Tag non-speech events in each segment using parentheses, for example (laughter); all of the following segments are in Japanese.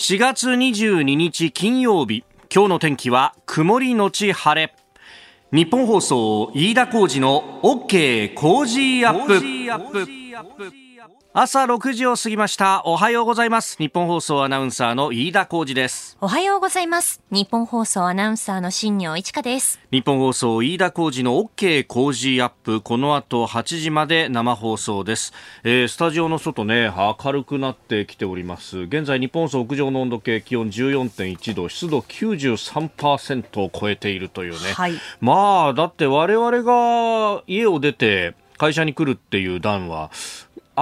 4月22日金曜日今日の天気は曇りのち晴れ。日本放送飯田浩二の OK 工事アップ。朝6時を過ぎました。おはようございます。日本放送アナウンサーの飯田浩二です。おはようございます。日本放送アナウンサーの新業一華です。日本放送飯田浩二の OK 工事アップ。この後8時まで生放送です、えー、スタジオの外ね明るくなってきております。現在日本放送屋上の温度計気温14.1度湿度93%を超えているというね、はい、まあだって我々が家を出て会社に来るっていう段は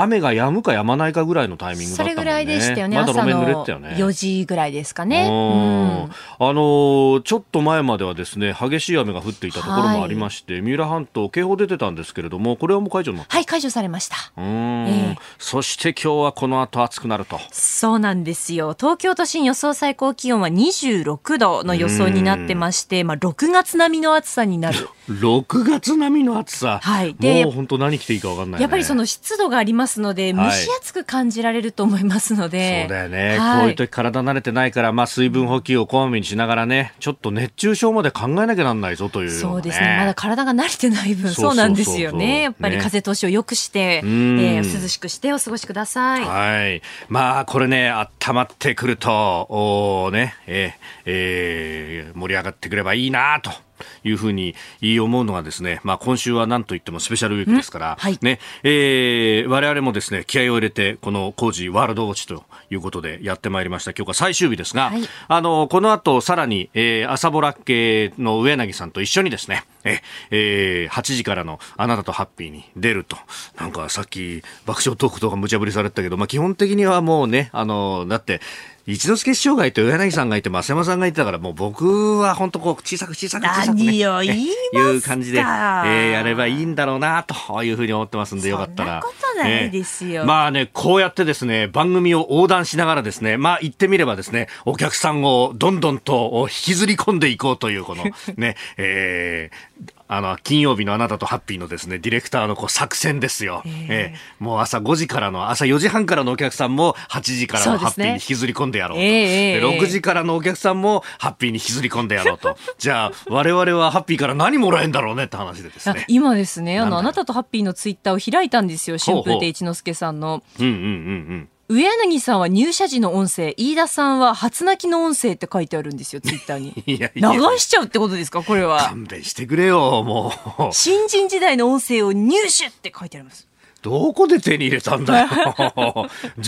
雨が止むか止まないかぐらいのタイミングだったもんね。それぐらいでしたよね。まだ路面濡れてたよね。4時ぐらいですかね。うん、あのちょっと前まではですね、激しい雨が降っていたところもありまして、はい、三浦半島警報出てたんですけれども、これはもう解除になったはい、解除されました。うん、えー、そして今日はこの後暑くなると。そうなんですよ。東京都心予想最高気温は26度の予想になってまして、まあ6月並みの暑さになる。(laughs) 6月並みの暑さ。はい。で、もう本当何着ていいか分かんない、ね、やっぱりその湿度がありますので、蒸し暑く感じられると思いますので。そうだよね、はい、こういう時体慣れてないから、まあ水分補給をこまめにしながらね、ちょっと熱中症まで考えなきゃなんないぞという、ね、そうですね。まだ体が慣れてない分、そうなんですよね。やっぱり風通しを良くして、ね、えー、涼しくしてお過ごしください。はい。まあこれね、温まってくると、おね、えー、えー、盛り上がってくればいいなと。いうふうに思うのがですね、まあ、今週は何といってもスペシャルウィークですから、はい、ね、えー、我々もですね、気合を入れて、この工事ワールドウォッチということでやってまいりました。今日が最終日ですが、はい、あの、この後さらに、えー、朝ぼら系の上柳さんと一緒にですね、え、えー、8時からのあなたとハッピーに出ると。なんかさっき爆笑トークとか無茶ぶりされてたけど、まあ基本的にはもうね、あの、だって、一之輔師匠がいて、上柳さんがいて、増山さんがいてたから、もう僕は本当こう、小さく小さく小さく、ね、何を言いいう感じで、えー、やればいいんだろうな、というふうに思ってますんで、よかったら。そんなことないですよ、えー。まあね、こうやってですね、番組を横断しながらですね、まあ言ってみればですね、お客さんをどんどんと引きずり込んでいこうという、この、ね、(laughs) えー、あの、金曜日のあなたとハッピーのですね、ディレクターのこう作戦ですよ。えー、えー、もう朝5時からの、朝4時半からのお客さんも8時からのハッピーに引きずり込んでやろうと。うね、えー、6時からのお客さんもハッピーに引きずり込んでやろうと。(laughs) じゃあ、我々はハッピーから何もらえんだろうねって話でですね。今ですね、あの、あなたとハッピーのツイッターを開いたんですよ、春風亭一之輔さんの。うんうんうんうん。上柳さんは入社時の音声、飯田さんは初泣きの音声って書いてあるんですよ、ツイッターに。(laughs) 流しちゃうってことですか、これは。勘弁してくれよ、もう。新人時代の音声を入手って書いてあります。どこで手に入れたんだよ。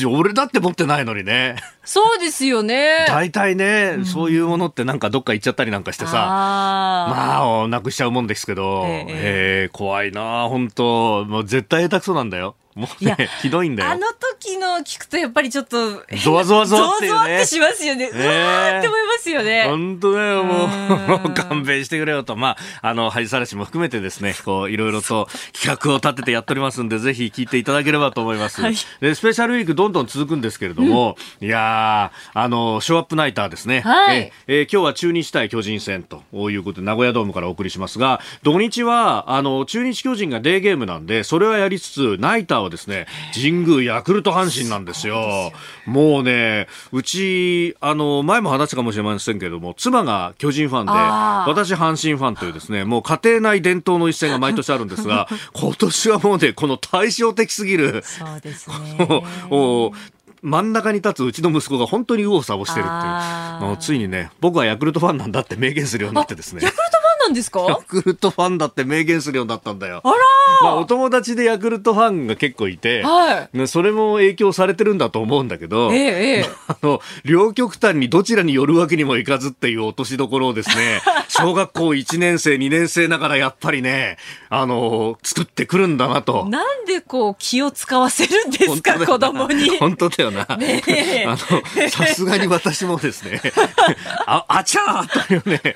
(laughs) 俺だって持ってないのにね。そうですよね。大体ね、うん、そういうものってなんかどっか行っちゃったりなんかしてさ、まあ、なくしちゃうもんですけど、ええー、怖いな本当もう絶対下手くそなんだよ。もうね、(laughs) ひどいんだよ。あの時の聞くとやっぱりちょっと、ゾワゾワゾワって、ね、ゾワゾワってしますよね。うわーって思いますよね。本当だよ、もう。(laughs) 勘弁してくれよと。まあ、あの、恥さらしも含めてですね、こう、いろいろと企画を立ててやっておりますんで、ぜひ聞いていただければと思います。はい、で、スペシャルウィークどんどん続くんですけれども、うん、いやあの、ショーアップナイターですね。はい。えー、今日は中日対巨人戦ということで、名古屋ドームからお送りしますが、土日は、あの、中日巨人がデーゲームなんで、それはやりつつ、ナイターはですね、神宮、ヤクルト、阪神なんですよ。もうね、うち、あの、前も話したかもしれませんけれども、妻が巨人ファンで、私阪神ファンというですね、もう家庭内伝統の一戦が毎年あるんですが、(laughs) 今年はもうね、この対照的すぎる、そうですね。(laughs) 真ん中に立つうちの息子が本当に右往左往してるっていう。ついにね、僕はヤクルトファンなんだって明言するようになってですね。ヤクルトなんですか？ヤクルトファンだって明言するようになったんだよ。あらまあ、お友達でヤクルトファンが結構いて、はい、それも影響されてるんだと思うんだけど、ええ、(laughs) あの、両極端にどちらに寄るわけにもいかずっていう落としどころをですね、(laughs) 小学校1年生、2年生ながらやっぱりね、あの、作ってくるんだなと。なんでこう気を使わせるんですか、子供に。本当だよな。ねあの、さすがに私もですね、(laughs) あ、あちゃーというね。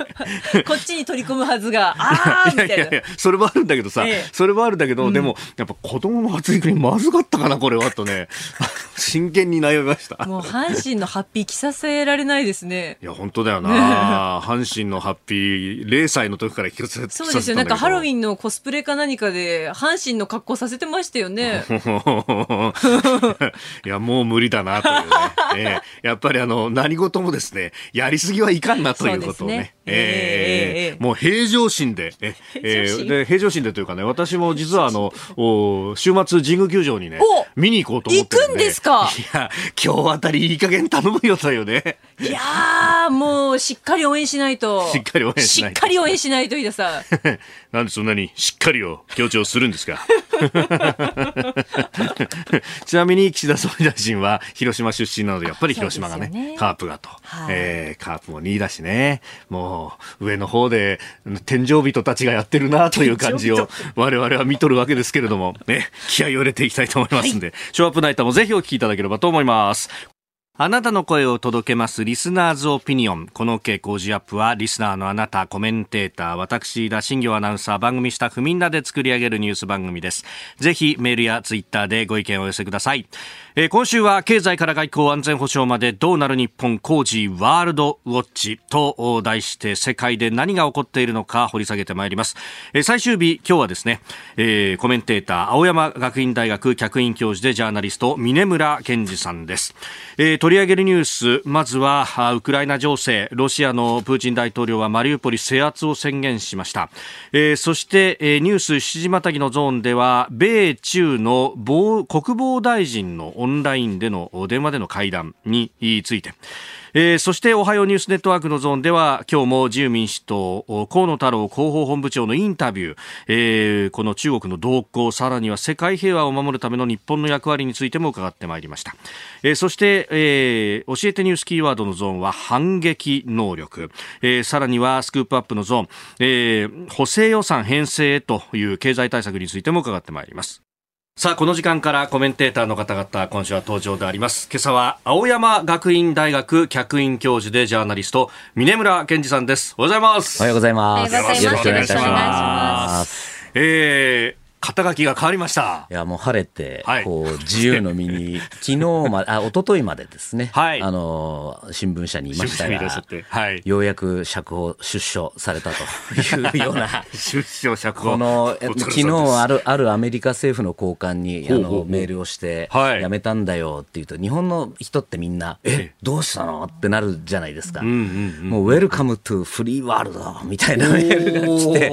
こっちに取り込むはずが、ああみたいな。いやいやいや、それもあるんだけどさ、ええ、それもあるんだけど、うん、でも、やっぱ子供の発育にまずかったかな、これは、とね、(laughs) 真剣に悩みました。もう阪神のハッピー着させられないですね。いや、本当だよな。(laughs) 阪神のハッピー、0歳の時から着させてそうですよ。なんかハロウィンのコスプレか何かで、阪神の格好させてましたよね。(laughs) いや、もう無理だな、というね。えー、やっぱりあの、何事もですね、やりすぎはいかんなということをね。ねえー、えー、もう平常心で、ええー、で平常心でというかね、私も実はあの、(laughs) お週末神宮球場にね、見に行こうと思ってるんで。行くんですか？いや、今日あたりいい加減頼むよというね。いやもうしっかり応援しないと。しっかり応援しないと。しっかり応援しないと、飯田さん。(laughs) なんでそんなにしっかりを強調するんですか？(laughs) ちなみに岸田総理大臣は広島出身なのでやっぱり広島がね、ね、カープがと、はい、えー、カープも2位だしね。もう上の方で天井人たちがやってるなという感じを我々は見とるわけですけれども、ね、気合を入れていきたいと思いますんで、はい、ショーアップナイターもぜひお聞きいただければと思いますあなたの声を届けますリスナーズオピニオン。この傾向ジアップはリスナーのあなた、コメンテーター、私、田新行アナウンサー、番組スタッフみんなで作り上げるニュース番組です。ぜひメールやツイッターでご意見をお寄せください。えー、今週は経済から外交安全保障までどうなる日本工事ワールドウォッチと題して世界で何が起こっているのか掘り下げてまいります。えー、最終日、今日はですね、えー、コメンテーター、青山学院大学客員教授でジャーナリスト、峰村健二さんです。えー、取り上げるニュース、まずは、ウクライナ情勢、ロシアのプーチン大統領はマリウポリ制圧を宣言しました。えー、そして、えー、ニュース7時またぎのゾーンでは、米中の国防大臣のオンラインでの電話での会談について、えー、そしておはようニュースネットワークのゾーンでは今日も自由民主党河野太郎広報本部長のインタビュー、えー、この中国の動向さらには世界平和を守るための日本の役割についても伺ってまいりました、えー、そして、えー、教えてニュースキーワードのゾーンは反撃能力、えー、さらにはスクープアップのゾーン、えー、補正予算編成という経済対策についても伺ってまいります。さあ、この時間からコメンテーターの方々、今週は登場であります。今朝は、青山学院大学客員教授でジャーナリスト、峰村健二さんです。おはようございます。おはようございます。よろしくお願いします。えー、肩書きが変わりました。いや、もう晴れて、こう、自由の身に、(laughs) 昨日まで、あ、一昨日までですね、はい、あの、新聞社にいましたが、はい、ようやく釈放、出所されたというような、(laughs) 出所釈放。この、昨日ある、あるアメリカ政府の高官に、あの、メールをして、はい、辞めたんだよって言うと、日本の人ってみんな、え、どうしたのってなるじゃないですか。うんうんうん、もう、ウェルカムトゥフリーワールドみたいなメールが来て、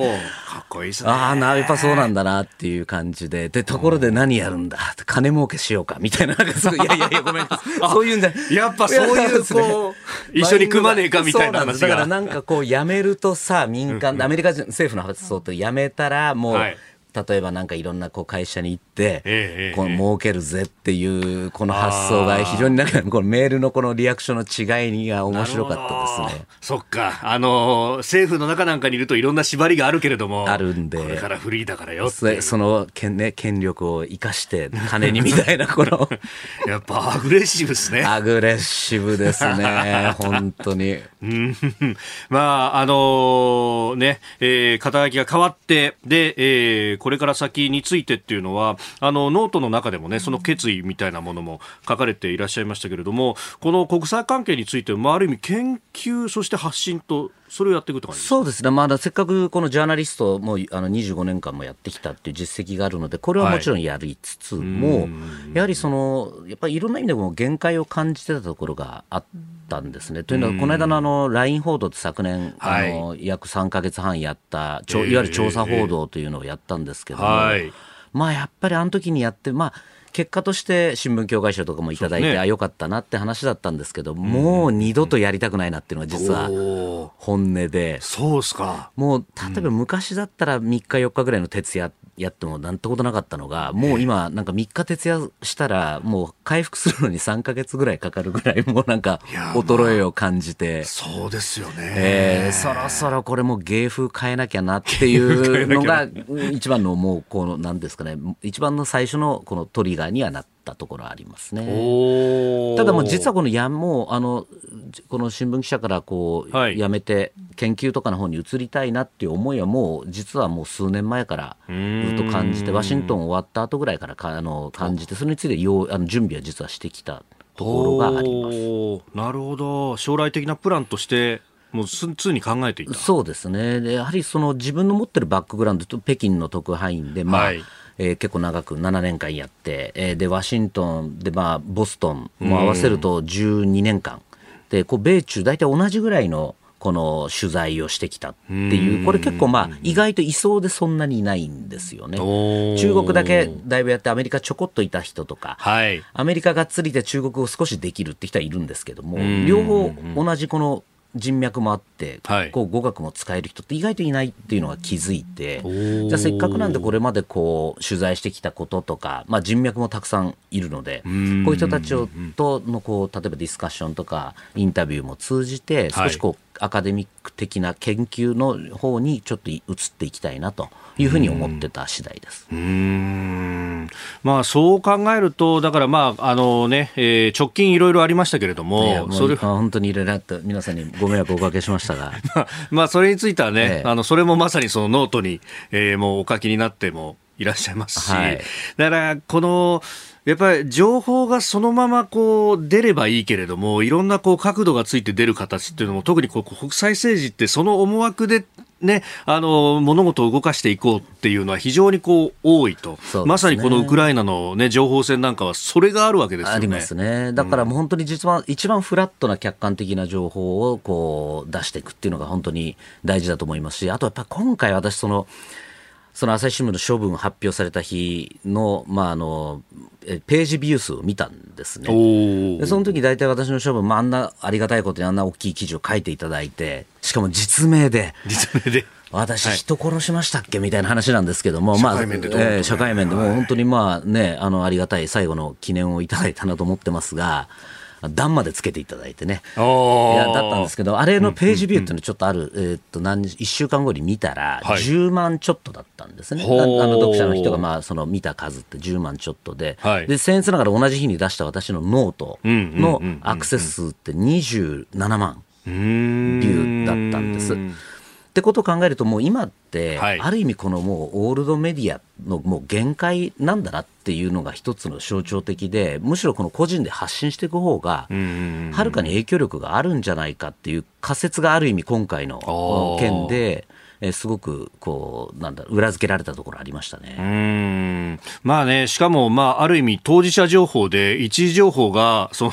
かっこいいですね。ああ、やっぱそうなんだなっていう感じで、で、ところで何やるんだ金儲けしようかみたいな、なんかすごい、いやいやいや、ごめんそういうんじゃやっぱそういう、こう、一緒に組まねえかみたいな話が。だからなんかこう、やめるとさ、民間、アメリカ政府の発想ってやめたら、もう、はい例えばなんかいろんなこう会社に行って、ええ、この儲けるぜっていうこの発想が非常になんかこのメールのこのリアクションの違いが面白かったですね。そっか。あの、政府の中なんかにいるといろんな縛りがあるけれども。あるんで。これからフリーだからよその権,、ね、権力を生かして金にみたいな (laughs) このやっぱアグレッシブですね。アグレッシブですね。本当に。(laughs) まあ、あのー、ね、えー、肩書きが変わって、で、えー、これから先についてっていうのは、あの、ノートの中でもね、その決意みたいなものも書かれていらっしゃいましたけれども、この国際関係について、まあ、ある意味研究、そして発信と、それをやっていくとそうですね、まだせっかくこのジャーナリストもあの25年間もやってきたっていう実績があるので、これはもちろんやりつつも、はい、やはりその、やっぱりいろんな意味でも限界を感じてたところがあったんですね。というのは、この間のあの LINE 報道って昨年、はい、あの約3か月半やった、いわゆる調査報道というのをやったんですけども、はい、まあやっぱりあの時にやって、まあ、結果として新聞協会賞とかもいただいて、ね、あよかったなって話だったんですけど、もう二度とやりたくないなっていうのが実は本音で、そうすか。もう例えば昔だったら3日4日ぐらいの徹夜やってもなんてことなかったのが、もう今、なんか3日徹夜したら、もう回復するのに3か月ぐらいかかるぐらい、もうなんか、衰えを感じて、そうですよね、えー、そろそろこれも芸風変えなきゃなっていう (laughs) のが、一番のもう、この、なんですかね、一番の最初のこのトリガーにはなったところありますね。ただもう実はこのやもうあのこの新聞記者からこう、はい、辞めて研究とかの方に移りたいなっていう思いはもう実はもう数年前からずっと感じてワシントン終わった後ぐらいからかあの感じてそれについてようあの準備は実はしてきたところがあります。なるほど。将来的なプランとしてもう常に考えていた。そうですね。でやはりその自分の持ってるバックグラウンドと北京の特派員で、まあ、はいえー、結構長く7年間やって、えー、でワシントンで、まあ、ボストンも合わせると12年間、でこう米中大体同じぐらいのこの取材をしてきたっていう、これ結構まあ意外といそうでそんなにいないんですよね。中国だけだいぶやってアメリカちょこっといた人とか、はい、アメリカがっつりで中国を少しできるって人はいるんですけども、両方同じこの人脈もあって、はい、こう語学も使える人って意外といないっていうのが気づいてじゃあせっかくなんでこれまでこう取材してきたこととか、まあ、人脈もたくさんいるのでこういう人たちをとのこう例えばディスカッションとかインタビューも通じて少しこう、はいアカデミック的な研究の方にちょっと移っていきたいなというふうに思ってた次第です。うんまあ、そう考えると、だからまあ、あのね、えー、直近いろいろありましたけれども、もそれ本当にいろいろあって皆さんにご迷惑をおかけしましたが。(laughs) まあ、まあ、それについてはね、ええ、あの、それもまさにそのノートに、えー、もうお書きになってもいらっしゃいますし、はい、だから、この、やっぱり情報がそのままこう出ればいいけれども、いろんなこう角度がついて出る形っていうのも、特にこう国際政治ってその思惑でね、あの物事を動かしていこうっていうのは非常にこう多いと、ね、まさにこのウクライナの、ね、情報戦なんかはそれがあるわけですよね。ありますね。だからもう本当に実は一番フラットな客観的な情報をこう出していくっていうのが本当に大事だと思いますし、あとやっぱ今回私そのその朝日新聞の処分発表された日の、まあ、あのページビュー数を見たんですね。でその時大体私の処分、まあ、あんなありがたいことにあんな大きい記事を書いていただいて、しかも実名で。実名で。私、人殺しましたっけ？みたいな話なんですけども、まあ、え社会面でも本当にまあね、あの、ありがたい最後の記念をいただいたなと思ってますが、段までつけていただいてね。いや、だったんですけど、あれのページビューっていうのちょっとある、えー、っと、何、1週間後に見たら、10万ちょっとだったんですね。あの、読者の人が、まあ、その見た数って10万ちょっとで、はい、で、僭越ながら同じ日に出した私のノートのアクセス数って27万ビューだったんです。ってことを考えると、もう今って、ある意味、このもうオールドメディアのもう限界なんだなっていうのが一つの象徴的で、むしろこの個人で発信していく方が、はるかに影響力があるんじゃないかっていう仮説がある意味、今回の件で。えー、すごくこうなんだ裏付けられたところありましたね。うん。まあね、しかも、まあ、ある意味当事者情報で一時情報がその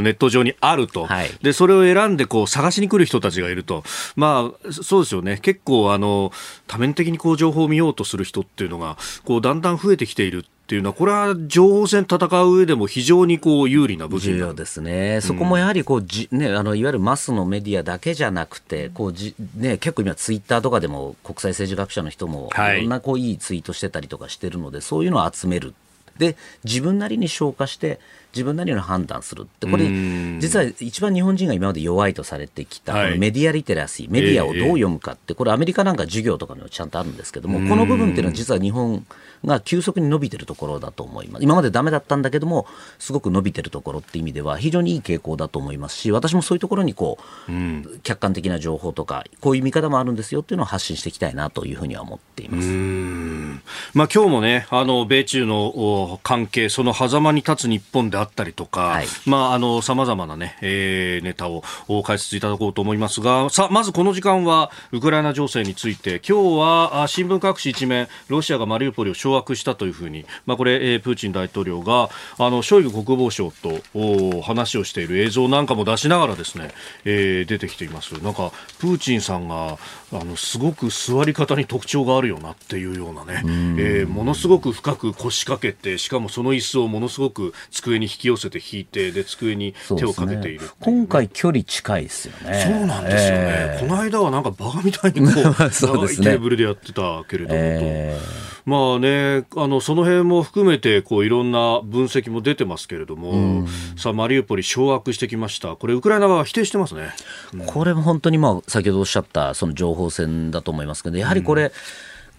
ネット上にあると、はい、でそれを選んでこう探しに来る人たちがいると、まあ、そうですよね。結構あの多面的にこう情報を見ようとする人っていうのがこうだんだん増えてきているっていうのは、これは情報戦戦う上でも非常にこう有利な部分重要ですね、そこもやはりこうじ、ね、あのいわゆるマスのメディアだけじゃなくて、こうじね、結構今、ツイッターとかでも国際政治学者の人も、いろんなこういいツイートしてたりとかしてるので、そういうのを集める。で自分なりに消化して自分なりの判断するって。これ実は一番日本人が今まで弱いとされてきた、メディアリテラシーメディアをどう読むかってこれアメリカなんか授業とかにもちゃんとあるんですけどもこの部分っていうのは実は日本が急速に伸びてるところだと思います。今までダメだったんだけどもすごく伸びてるところって意味では非常にいい傾向だと思いますし私もそういうところにこう、客観的な情報とかこういう見方もあるんですよっていうのを発信していきたいなというふうには思っています。まあ今日もねあの米中の関係その狭間に立つ日本であったりとか、はい、まあ、あの、様々なね、えー、ネタを解説いただこうと思いますが、さあ、まずこの時間は、ウクライナ情勢について、今日は、新聞各紙一面、ロシアがマリウポリを掌握したというふうに、まあ、これ、えー、プーチン大統領が、あの、ショイグ国防相とお話をしている映像なんかも出しながらですね、えー、出てきています。なんか、プーチンさんが、あの、すごく座り方に特徴があるよなっていうようなね、えー、ものすごく深く腰掛けて、しかもその椅子をものすごく机に引き寄せて引いて、で、机に手をかけている、ね、今回距離近いですよね。そうなんですよね。えー、この間はなんかバカみたいにこう、(laughs) そうですね、テーブルでやってたけれども、えー、まあね、あの、その辺も含めて、こう、いろんな分析も出てますけれども、うん、さあ、マリウポリ掌握してきました。これ、ウクライナ側否定してますね。うん、これも本当に、まあ、先ほどおっしゃった、その情報戦だと思いますけど、やはりこれ、うん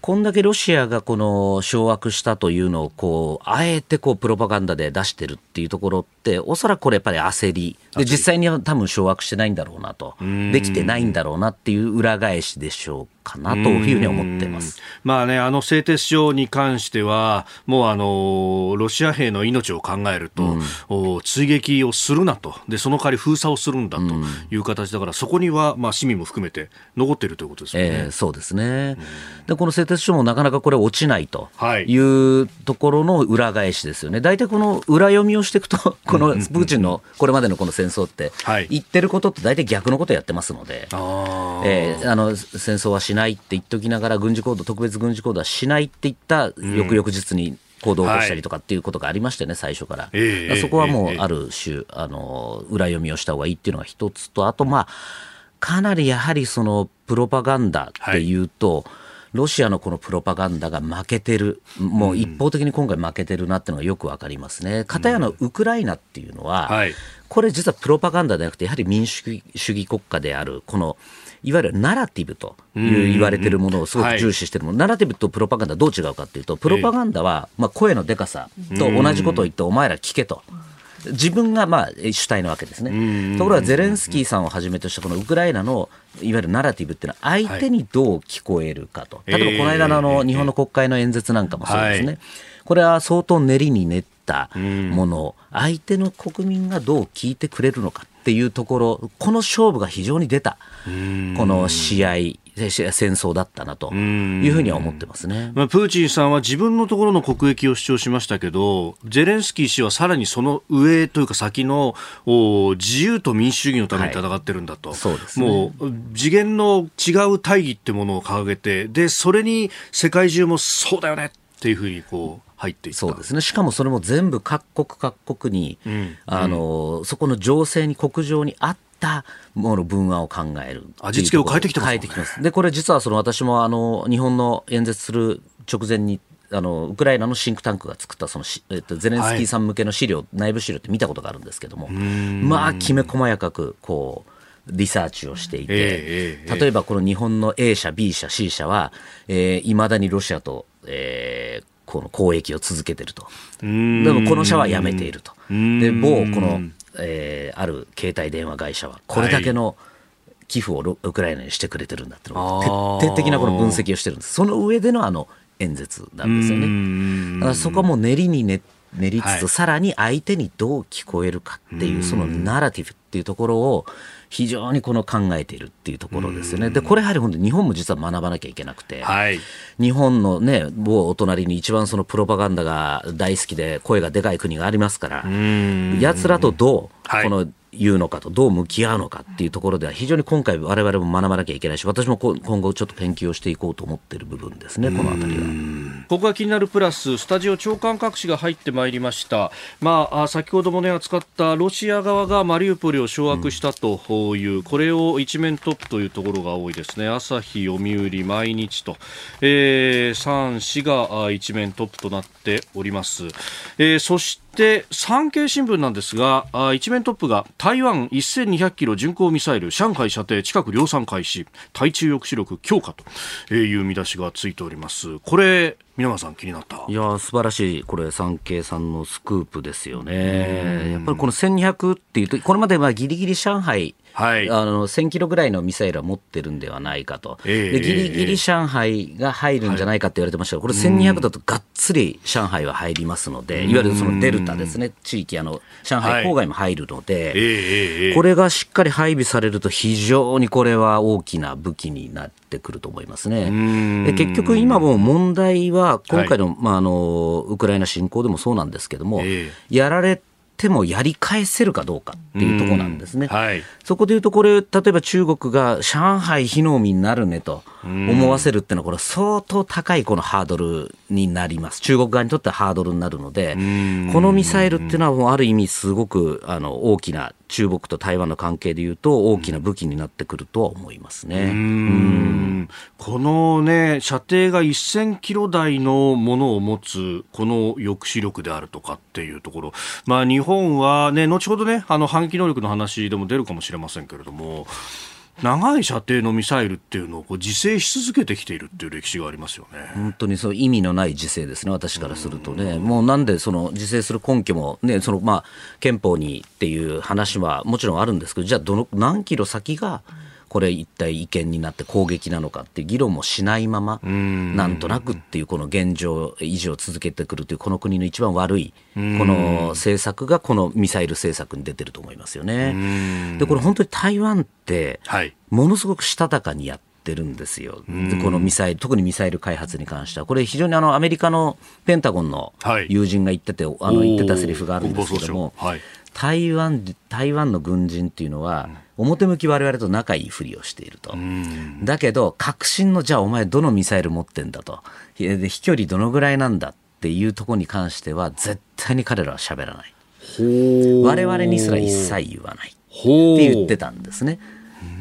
こんだけロシアがこの掌握したというのをこうあえてこうプロパガンダで出してるっていうところっておそらくこれやっぱり焦りで実際には多分掌握してないんだろうなとできてないんだろうなっていう裏返しでしょうかなというふうに思ってます。まあね、あの製鉄所に関しては、もうあの、ロシア兵の命を考えると、うん、追撃をするなと。で、その代わり封鎖をするんだという形だから、うん、そこには、まあ市民も含めて残っているということですよね。えー、そうですね。で、この製鉄所もなかなかこれ落ちないというところの裏返しですよね。大体この裏読みをしていくと、このプーチンのこれまでのこの戦争って、言ってることって大体逆のことやってますので、えー、あの戦争はしないって言っておきながら軍事行動特別軍事行動はしないって言った翌々日に行動を起こしたりとかっていうことがありましてね、最初から、そこはもうある種、あの裏読みをした方がいいっていうのが一つとあとまあかなりやはりそのプロパガンダっていうと、はい。ロシアのこのプロパガンダが負けてる、もう一方的に今回負けてるなっていうのがよくわかりますね。かたやのウクライナっていうのは、これ実はプロパガンダではなくて、やはり民主主義国家である、このいわゆるナラティブという言われているものをすごく重視しているもの、ナラティブとプロパガンダどう違うかというと、プロパガンダはまあ声のでかさと同じことを言って、お前ら聞けと。自分がまあ主体なわけですね。ところがゼレンスキーさんをはじめとしたこのウクライナのいわゆるナラティブっていうのは相手にどう聞こえるかと。例えばこの間のあの日本の国会の演説なんかもそうですね。これは相当練りに練ったもの。を相手の国民がどう聞いてくれるのかっていうところ、この勝負が非常に出た、この試合、戦争だったなというふうには思ってますね、まあ、プーチンさんは自分のところの国益を主張しましたけど、ゼレンスキー氏はさらにその上というか先の自由と民主主義のために戦ってるんだと、はい、そうです、ね、もう次元の違う大義ってものを掲げて、でそれに世界中もそうだよねっていうふうにこう。入っていそうですね。しかもそれも全部各国各国に、うん、あの、うん、そこの情勢に国情に合ったもの文案を考える。味付けを変えてきてます、ね、変えてきます。でこれ実はその私もあの日本の演説する直前にあのウクライナのシンクタンクが作ったその、えっと、ゼレンスキーさん向けの資料、はい、内部資料って見たことがあるんですけども。まあきめ細やかくこうリサーチをしていて、えーえー、例えばこの日本の A 社 B 社 C 社はいま、えー、だにロシアと、えー、この交易を続けてると。でもこの社は辞めていると。で、某この、えー、ある携帯電話会社はこれだけの寄付をウクライナにしてくれてるんだっていうのを徹底的なこの分析をしてるんです。その上でのあの演説なんですよね。だからそこはもう練りに練練りつつ、はい、さらに相手にどう聞こえるかっていうそのナラティブっていうところを非常にこの考えているっていうところですよね。で、これやはり本当日本も実は学ばなきゃいけなくて、はい、日本のね、某お隣に一番そのプロパガンダが大好きで声がでかい国がありますから、奴らとどう、この言うのかとどう向き合うのかっていうところでは非常に今回我々も学ばなきゃいけないし私も今後ちょっと研究をしていこうと思っている部分ですねこの辺りは。ここが気になるプラススタジオ長官各紙が入ってまいりました、まあ、先ほどもね扱ったロシア側がマリウポリを掌握したという、うん、これを一面トップというところが多いですね。朝日読売毎日と、えー、3紙が一面トップとなっております、えー、そしてで産経新聞なんですが一面トップが台湾1200キロ巡航ミサイル上海射程近く量産開始対中抑止力強化という見出しがついております。これ皆川さん気になった？いや素晴らしいこれ産経さんのスクープですよね。やっぱりこの1200っていうとこれまではギリギリ上海はい、あの1000キロぐらいのミサイルは持ってるんではないかと、えー、でギリギリ上海が入るんじゃないかって言われてましたが、これ1200だとがっつり上海は入りますので、いわゆるそのデルタですね、地域、あの上海郊外も入るので、はいえー、これがしっかり配備されると、非常にこれは大きな武器になってくると思いますね。で結局、今も問題は、今回のはい、まあ、あのウクライナ侵攻でもそうなんですけども、えー、やられてもやり返せるかどうかっていうところなんですね。はい、そこでいうと、これ、例えば中国が上海非農民になるねと思わせるっていうのは、これ相当高いこのハードルになります。中国側にとってはハードルになるので、このミサイルっていうのはもうある意味すごくあの大きな中国と台湾の関係でいうと大きな武器になってくるとは思いますね。このね、射程が1000キロ台のものを持つ、この抑止力であるとかっていうところ、まあ日本はね、後ほどね、あの反撃能力の話でも出るかもしれませんけれども、長い射程のミサイルっていうのをこう自制し続けてきているっていう歴史がありますよね。本当にそう意味のない自制ですね、私からするとね、もうなんでその自制する根拠も、ね、そのまあ憲法にっていう話はもちろんあるんですけど、じゃあどの、何キロ先が、これ一体違憲になって攻撃なのかっていう議論もしないまま、なんとなくっていうこの現状維持を続けてくるというこの国の一番悪いこの政策がこのミサイル政策に出てると思いますよね。でこれ本当に台湾ってものすごくしたたかにやってるんですよ、このミサイル、特にミサイル開発に関しては、これ、非常にあのアメリカのペンタゴンの友人が言ってて、はい、あの言ってたセリフがあるんですけども、はい、台湾台湾の軍人っていうのは、表向き我々と仲いいふりをしていると。だけど、確信の、じゃあお前どのミサイル持ってんだと。で、飛距離どのぐらいなんだっていうところに関しては、絶対に彼らは喋らない。我々にすら一切言わない。って言ってたんですね。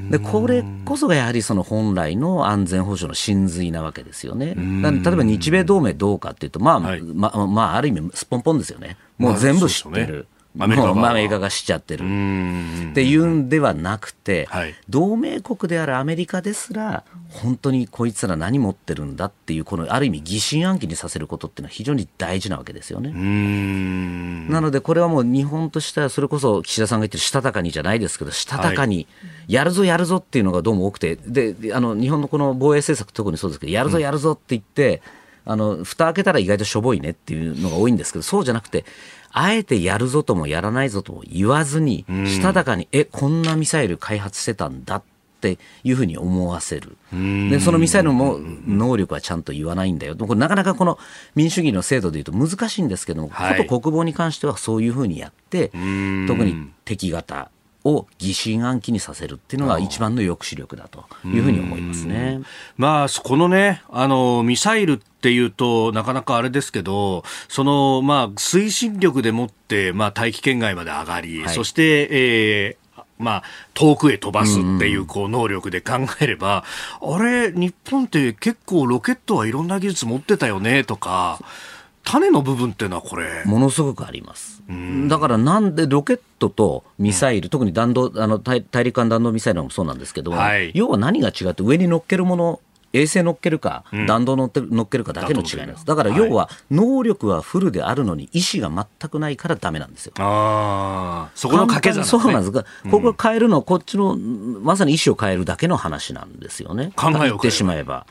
でこれこそがやはりその本来の安全保障の真髄なわけですよね。例えば日米同盟どうかっていうと、まあ、はい、まあ、まあ、ある意味すっぽんぽんですよね。もう全部知ってる。アメリカが。アメリカがしちゃってる。っていうんではなくて、はい、同盟国であるアメリカですら本当にこいつら何持ってるんだっていうこのある意味疑心暗鬼にさせることっていうのは非常に大事なわけですよね。なのでこれはもう日本としてはそれこそ岸田さんが言ってるしたたかにじゃないですけどしたたかにやるぞやるぞっていうのがどうも多くてであの日本のこの防衛政策特にそうですけどやるぞやるぞって言って、うん、あの蓋開けたら意外としょぼいねっていうのが多いんですけどそうじゃなくてあえてやるぞともやらないぞとも言わずに、したたかに、え、こんなミサイル開発してたんだっていうふうに思わせる。で、そのミサイルも能力はちゃんと言わないんだよ。これなかなかこの民主主義の制度でいうと難しいんですけども、はい、国防に関してはそういうふうにやって、特に敵型、を疑心暗鬼にさせるっていうのが一番の抑止力だというふうに思いますね。まあ、このね、あの、ミサイルっていうと、なかなかあれですけど、その、まあ、推進力でもって、まあ、大気圏外まで上がり、はい、そして、えー、まあ、遠くへ飛ばすっていうこう能力で考えれば、あれ、日本って結構ロケットはいろんな技術持ってたよねとか、種の部分っていうのはこれ。ものすごくあります、だからなんでロケットとミサイル、うん、特に弾道あの大陸間弾道ミサイルもそうなんですけど、はい、要は何が違って上に乗っけるもの衛星乗っけるか、弾道乗っける乗っけるかだけの違いです。だから要は、能力はフルであるのに、意思が全くないからだめなんですよ。ああ、そこの掛け算、ね、そうなんです。が、ここ変えるのは、こっちの、まさに意思を変えるだけの話なんですよね。考えをってしまえば。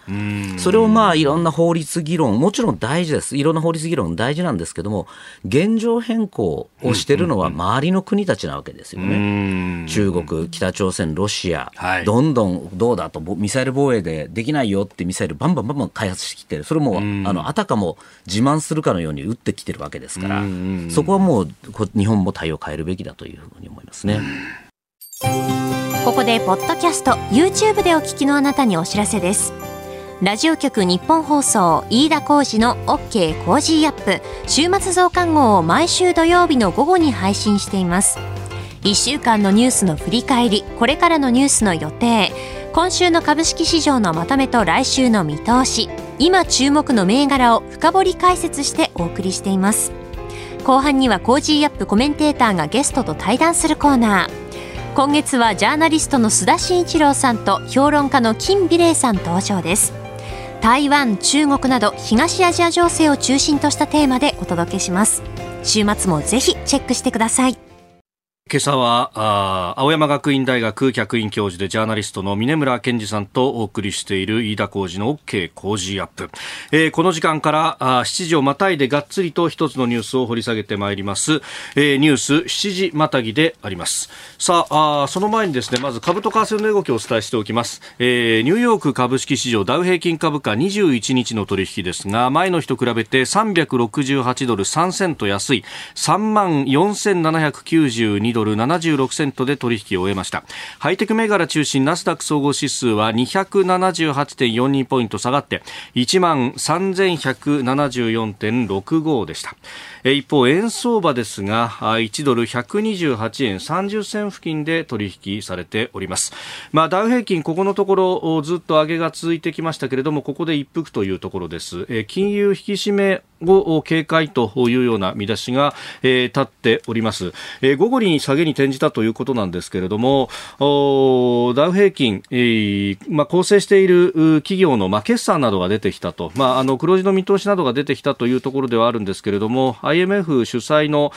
それをまあ、いろんな法律議論、もちろん大事です。いろんな法律議論大事なんですけども、現状変更をしてるのは周りの国たちなわけですよね。中国、北朝鮮、ロシア、はい、どんどんどうだと、ミサイル防衛でできないよってミサイルバンバンバンバン開発してきてそれも、あのあたかも自慢するかのように撃ってきてるわけですから、そこはもう日本も対応を変えるべきだというふうに思いますね。ここでポッドキャスト YouTube でお聞きのあなたにお知らせです。ラジオ局日本放送飯田浩司の OK Cozy Up 週末増刊号を毎週土曜日の午後に配信しています1週間のニュースの振り返りこれからのニュースの予定今週の株式市場のまとめと来週の見通し。今注目の銘柄を深掘り解説してお送りしています。後半にはコージーアップコメンテーターがゲストと対談するコーナー。今月はジャーナリストの須田慎一郎さんと評論家の金美齢さん登場です。台湾中国など東アジア情勢を中心としたテーマでお届けします。週末もぜひチェックしてください。今朝はあ青山学院大学客員教授でジャーナリストの峯村健司さんとお送りしている飯田浩二の OK 工事アップ、えー、この時間からあ7時をまたいでがっつりと一つのニュースを掘り下げてまいります、えー、ニュース7時またぎであります。さああその前にですねまず株と為替の動きをお伝えしておきます、えー、ニューヨーク株式市場ダウ平均株価21日の取引ですが前の日と比べて368ドル3セント安い3万4792ドルドル76セントで取引を終えました。ハイテク銘柄中心ナスダック総合指数は278.42ポイント下がって1万3174.65でした。一方円相場ですが1ドル128円30銭付近で取引されております、まあ、ダウ平均ここのところずっと上げが続いてきましたけれどもここで一服というところです。金融引き締めを警戒というような見出しが、えー、立っております、えー、午後に下げに転じたということなんですけれども、ダウ平均、えーまあ、構成している企業の、まあ、決算などが出てきたと、まあ、あの黒字の見通しなどが出てきたというところではあるんですけれども、IMF 主催の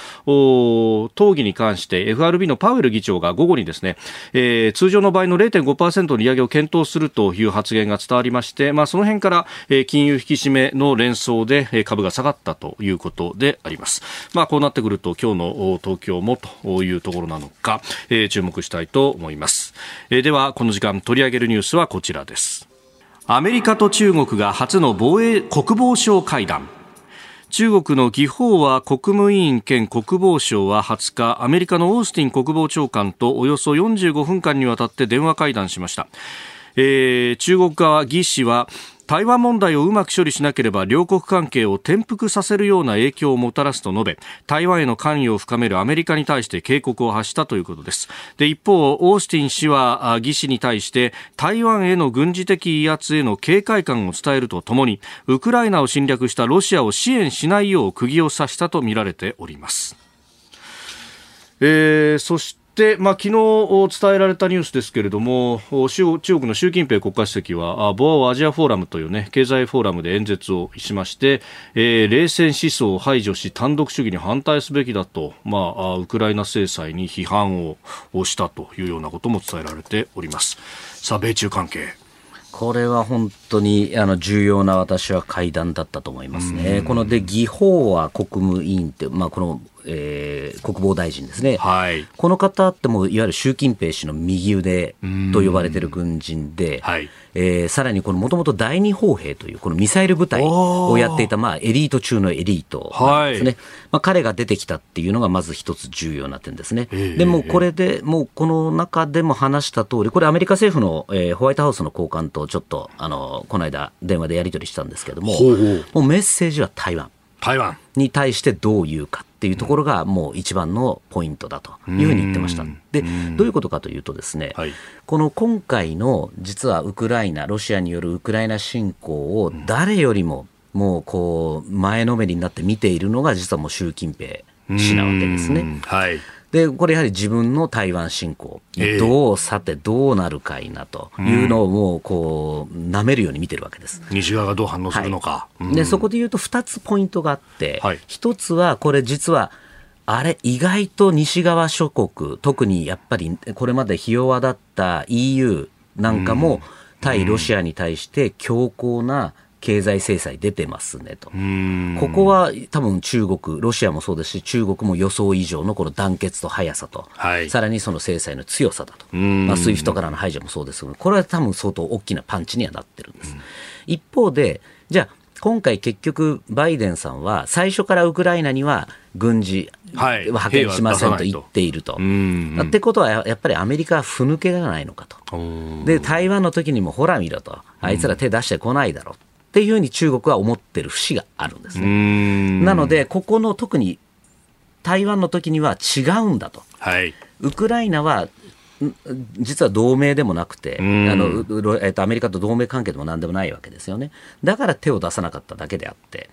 討議に関して FRB のパウエル議長が午後にですね、えー、通常の場合の0.5%の利上げを検討するという発言が伝わりまして、まあ、その辺から、え、金融引き締めの連想で、株が下がったということであります。まあ、こうなってくると今日の東京もというところなのか、えー、注目したいと思います。えー、では、この時間取り上げるニュースはこちらです。アメリカと中国が初の防衛国防相会談。中国の義法は国務委員兼国防相は20日アメリカのオースティン国防長官とおよそ45分間にわたって電話会談しました、えー、中国側義氏は台湾問題をうまく処理しなければ両国関係を転覆させるような影響をもたらすと述べ台湾への関与を深めるアメリカに対して警告を発したということです。で一方オースティン氏は義氏に対して台湾への軍事的威圧への警戒感を伝えるとともにウクライナを侵略したロシアを支援しないよう釘を刺したとみられております、えー、そしてで、まあ、昨日伝えられたニュースですけれども、中国の習近平国家主席は、ボアオアジアフォーラムというね、経済フォーラムで演説をしまして、えー、冷戦思想を排除し、単独主義に反対すべきだと、まあ、ウクライナ制裁に批判をしたというようなことも伝えられております。さあ、米中関係。これは本当にあの重要な私は会談だったと思いますね。こので、議法は国務委員って、まあ、このえー、国防大臣ですね、はい、この方ってもいわゆる習近平氏の右腕と呼ばれている軍人で、はい、えー、さらにこのもともと第二砲兵というこのミサイル部隊をやっていた、まあ、エリート中のエリートなんですね、はい、まあ、彼が出てきたっていうのがまず一つ重要な点ですね。でもこれでもうこの中でも話した通りこれアメリカ政府の、えー、ホワイトハウスの高官とちょっとあのこの間電話でやり取りしたんですけれどももうメッセージは台湾。台湾。に対してどう言うかっていうところがもう一番のポイントだというふうに言ってました。で、どういうことかというとですね、はい、この今回の実はウクライナ、ロシアによるウクライナ侵攻を誰よりももうこう前のめりになって見ているのが実はもう習近平氏なわけですね。はい。で、これやはり自分の台湾侵攻、どうさてどうなるかいなというのをもうこう、舐めるように見てるわけです。西側がどう反応するのか。はい、で、そこで言うと2つポイントがあって、はい、1つはこれ実は、あれ、意外と西側諸国、特にやっぱりこれまでひ弱だった EU なんかも、対ロシアに対して強硬な経済制裁出てますねと。ここは多分中国、ロシアもそうですし、中国も予想以上のこの団結と速さと、はい、さらにその制裁の強さだと。まあ、スイフトからの排除もそうですこれは多分相当大きなパンチにはなってるんです。一方で、じゃあ、今回結局、バイデンさんは最初からウクライナには軍事は派遣しませんと言っていると。ってことは、やっぱりアメリカはふぬけがないのかと。で、台湾の時にもほら見ろと。あいつら手出してこないだろう。っていうふうに中国は思ってる節があるんですね。なので、ここの特に台湾の時には違うんだと。はい、ウクライナは実は同盟でもなくて、あのえっと、アメリカと同盟関係でもなんでもないわけですよね。だから手を出さなかっただけであって。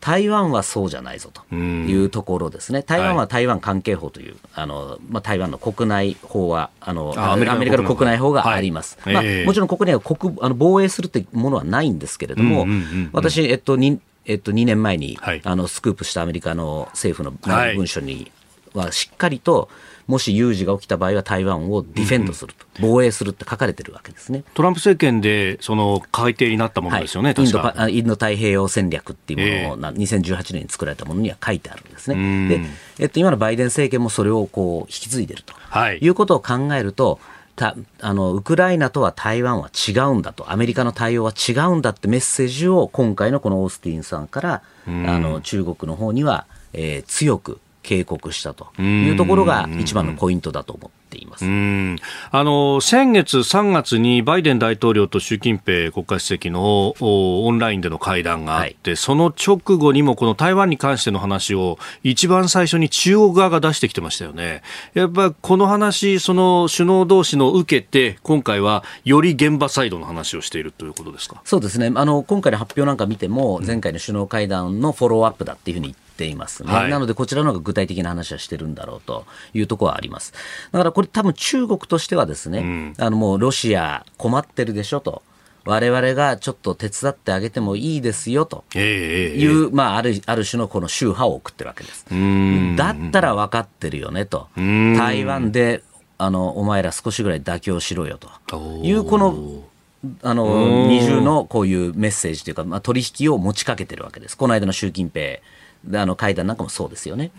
台湾はそうじゃないぞというところですね、台湾は台湾関係法という、あのまあ、台湾の国内法はあのアメリカの国内法が。あります、はい、まあ、もちろんここには国あの防衛するってものはないんですけれども、私、えっと2えっと、2年前に、はい、あのスクープしたアメリカの政府の文書にはしっかりと、もし有事が起きた場合は台湾をディフェンドすると、うん、防衛するって書かれてるわけですね。トランプ政権でその改定になったものですよね、はい、インドインド太平洋戦略っていうものを、えー、2018年に作られたものには書いてあるんですね。で、えっと、今のバイデン政権もそれをこう引き継いでると、はい、いうことを考えると、たあのウクライナとは台湾は違うんだと、アメリカの対応は違うんだってメッセージを今回のこのオースティンさんから、あの中国の方には、えー、強く警告したというところが一番のポイントだと思っています。あの先月3月にバイデン大統領と習近平国家主席のオンラインでの会談があって、はい、その直後にもこの台湾に関しての話を一番最初に中国側が出してきてましたよね。やっぱこの話、その首脳同士の受けて、今回はより現場サイドの話をしているということですか？そうですね。あの今回の発表なんか見ても、前回の首脳会談のフォローアップだっていうふうに言ってていますね、はい、なので、こちらの方が具体的な話はしてるんだろうというところはあります。だからこれ、多分中国としてはですね、うん、あのもうロシア困ってるでしょと。我々がちょっと手伝ってあげてもいいですよと。いう、まあ、あるある種のこの宗派を送ってるわけです。だったら分かってるよねと、台湾であのお前ら少しぐらい妥協しろよと。いうこのあの二重のこういうメッセージというか、まあ、取引を持ちかけてるわけです、この間の習近平あの会談なんかもそうですよね。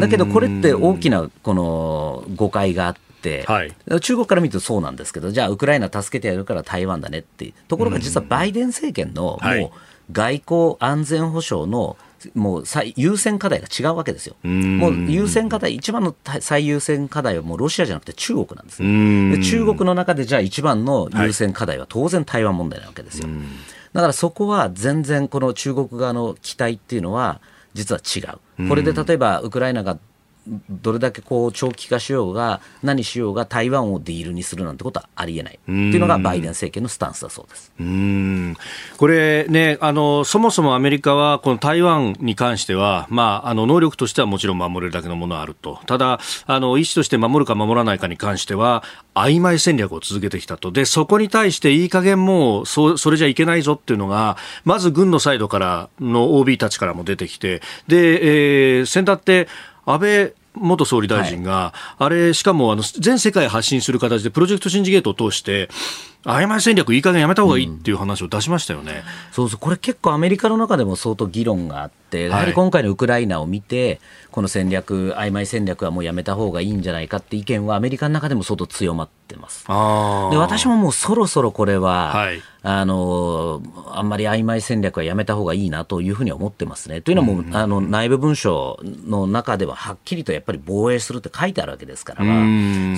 だけど、これって大きなこの誤解があって、はい、中国から見るとそうなんですけど、じゃあ、ウクライナ助けてやるから台湾だねってところが実はバイデン政権のもう外交安全保障のもう最優先課題が違うわけですよ。もう優先課題、一番の最優先課題はもうロシアじゃなくて中国なんですね。で中国の中でじゃあ一番の優先課題は当然台湾問題なわけですよ。だからそこは全然この中国側の期待っていうのは実は違う。これで例えばウクライナがどれだけこう長期化しようが何しようが台湾をディールにするなんてことはありえない。っていうのがバイデン政権のスタンスだそうです。うん。これねあの、そもそもアメリカはこの台湾に関しては、まあ、あの能力としてはもちろん守れるだけのものがあると、ただあの、意思として守るか守らないかに関しては、曖昧戦略を続けてきたと、でそこに対していい加減もうそそれじゃいけないぞっていうのが、まず軍のサイドからの OB たちからも出てきて、でえー、先だって安倍元総理大臣が、はい、あれ、しかもあの全世界発信する形でプロジェクトシンジゲートを通して、曖昧戦略、いい加減やめた方がいいっていう話を出しましたよね、うん、そうそう、これ結構アメリカの中でも相当議論があって、やはり今回のウクライナを見て、この戦略、曖昧戦略はもうやめた方がいいんじゃないかって意見はアメリカの中でも相当強まってます。で私ももうそろそろこれは、はい、あのあんまり曖昧戦略はやめた方がいいなというふうに思ってますね。というのも、あの内部文書の中でははっきりとやっぱり防衛するって書いてあるわけですから、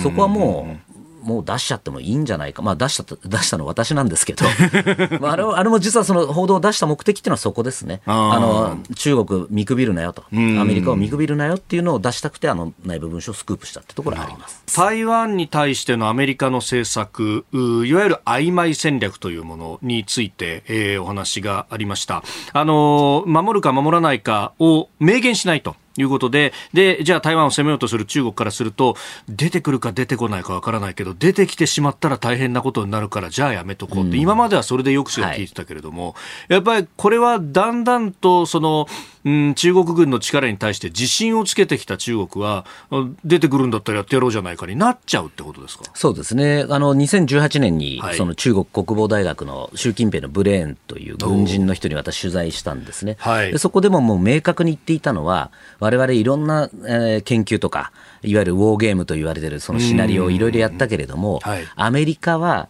そこはもうもう出しちゃってもいいんじゃないか、まあ、出した出したのは私なんですけど、(laughs) まあ、あれあれも実はその報道を出した目的っていうのはそこですね、あの中国見くびるなよと、アメリカを見くびるなよっていうのを出したくて、あの内部文書をスクープしたってところあります。台湾に対してのアメリカの政策、いわゆる曖昧戦略というものについて、えー、お話がありました。あの守るか守らないかを明言しないと。いうことで、で、じゃあ台湾を攻めようとする中国からすると、出てくるか出てこないかわからないけど、出てきてしまったら大変なことになるから、じゃあやめとこうって、うん、今まではそれで抑止が聞いてたけれども、はい、やっぱりこれはだんだんと、その、うん、中国軍の力に対して自信をつけてきた中国は、出てくるんだったらやってやろうじゃないかになっちゃうってことですか？そうですね。あの、2018年に、その中国国防大学の習近平のブレーンという軍人の人に私取材したんですね。はい、でそこでももう明確に言っていたのは、我々いろんな、えー、研究とか、いわゆるウォーゲームと言われてるそのシナリオをいろいろやったけれども、はい、アメリカは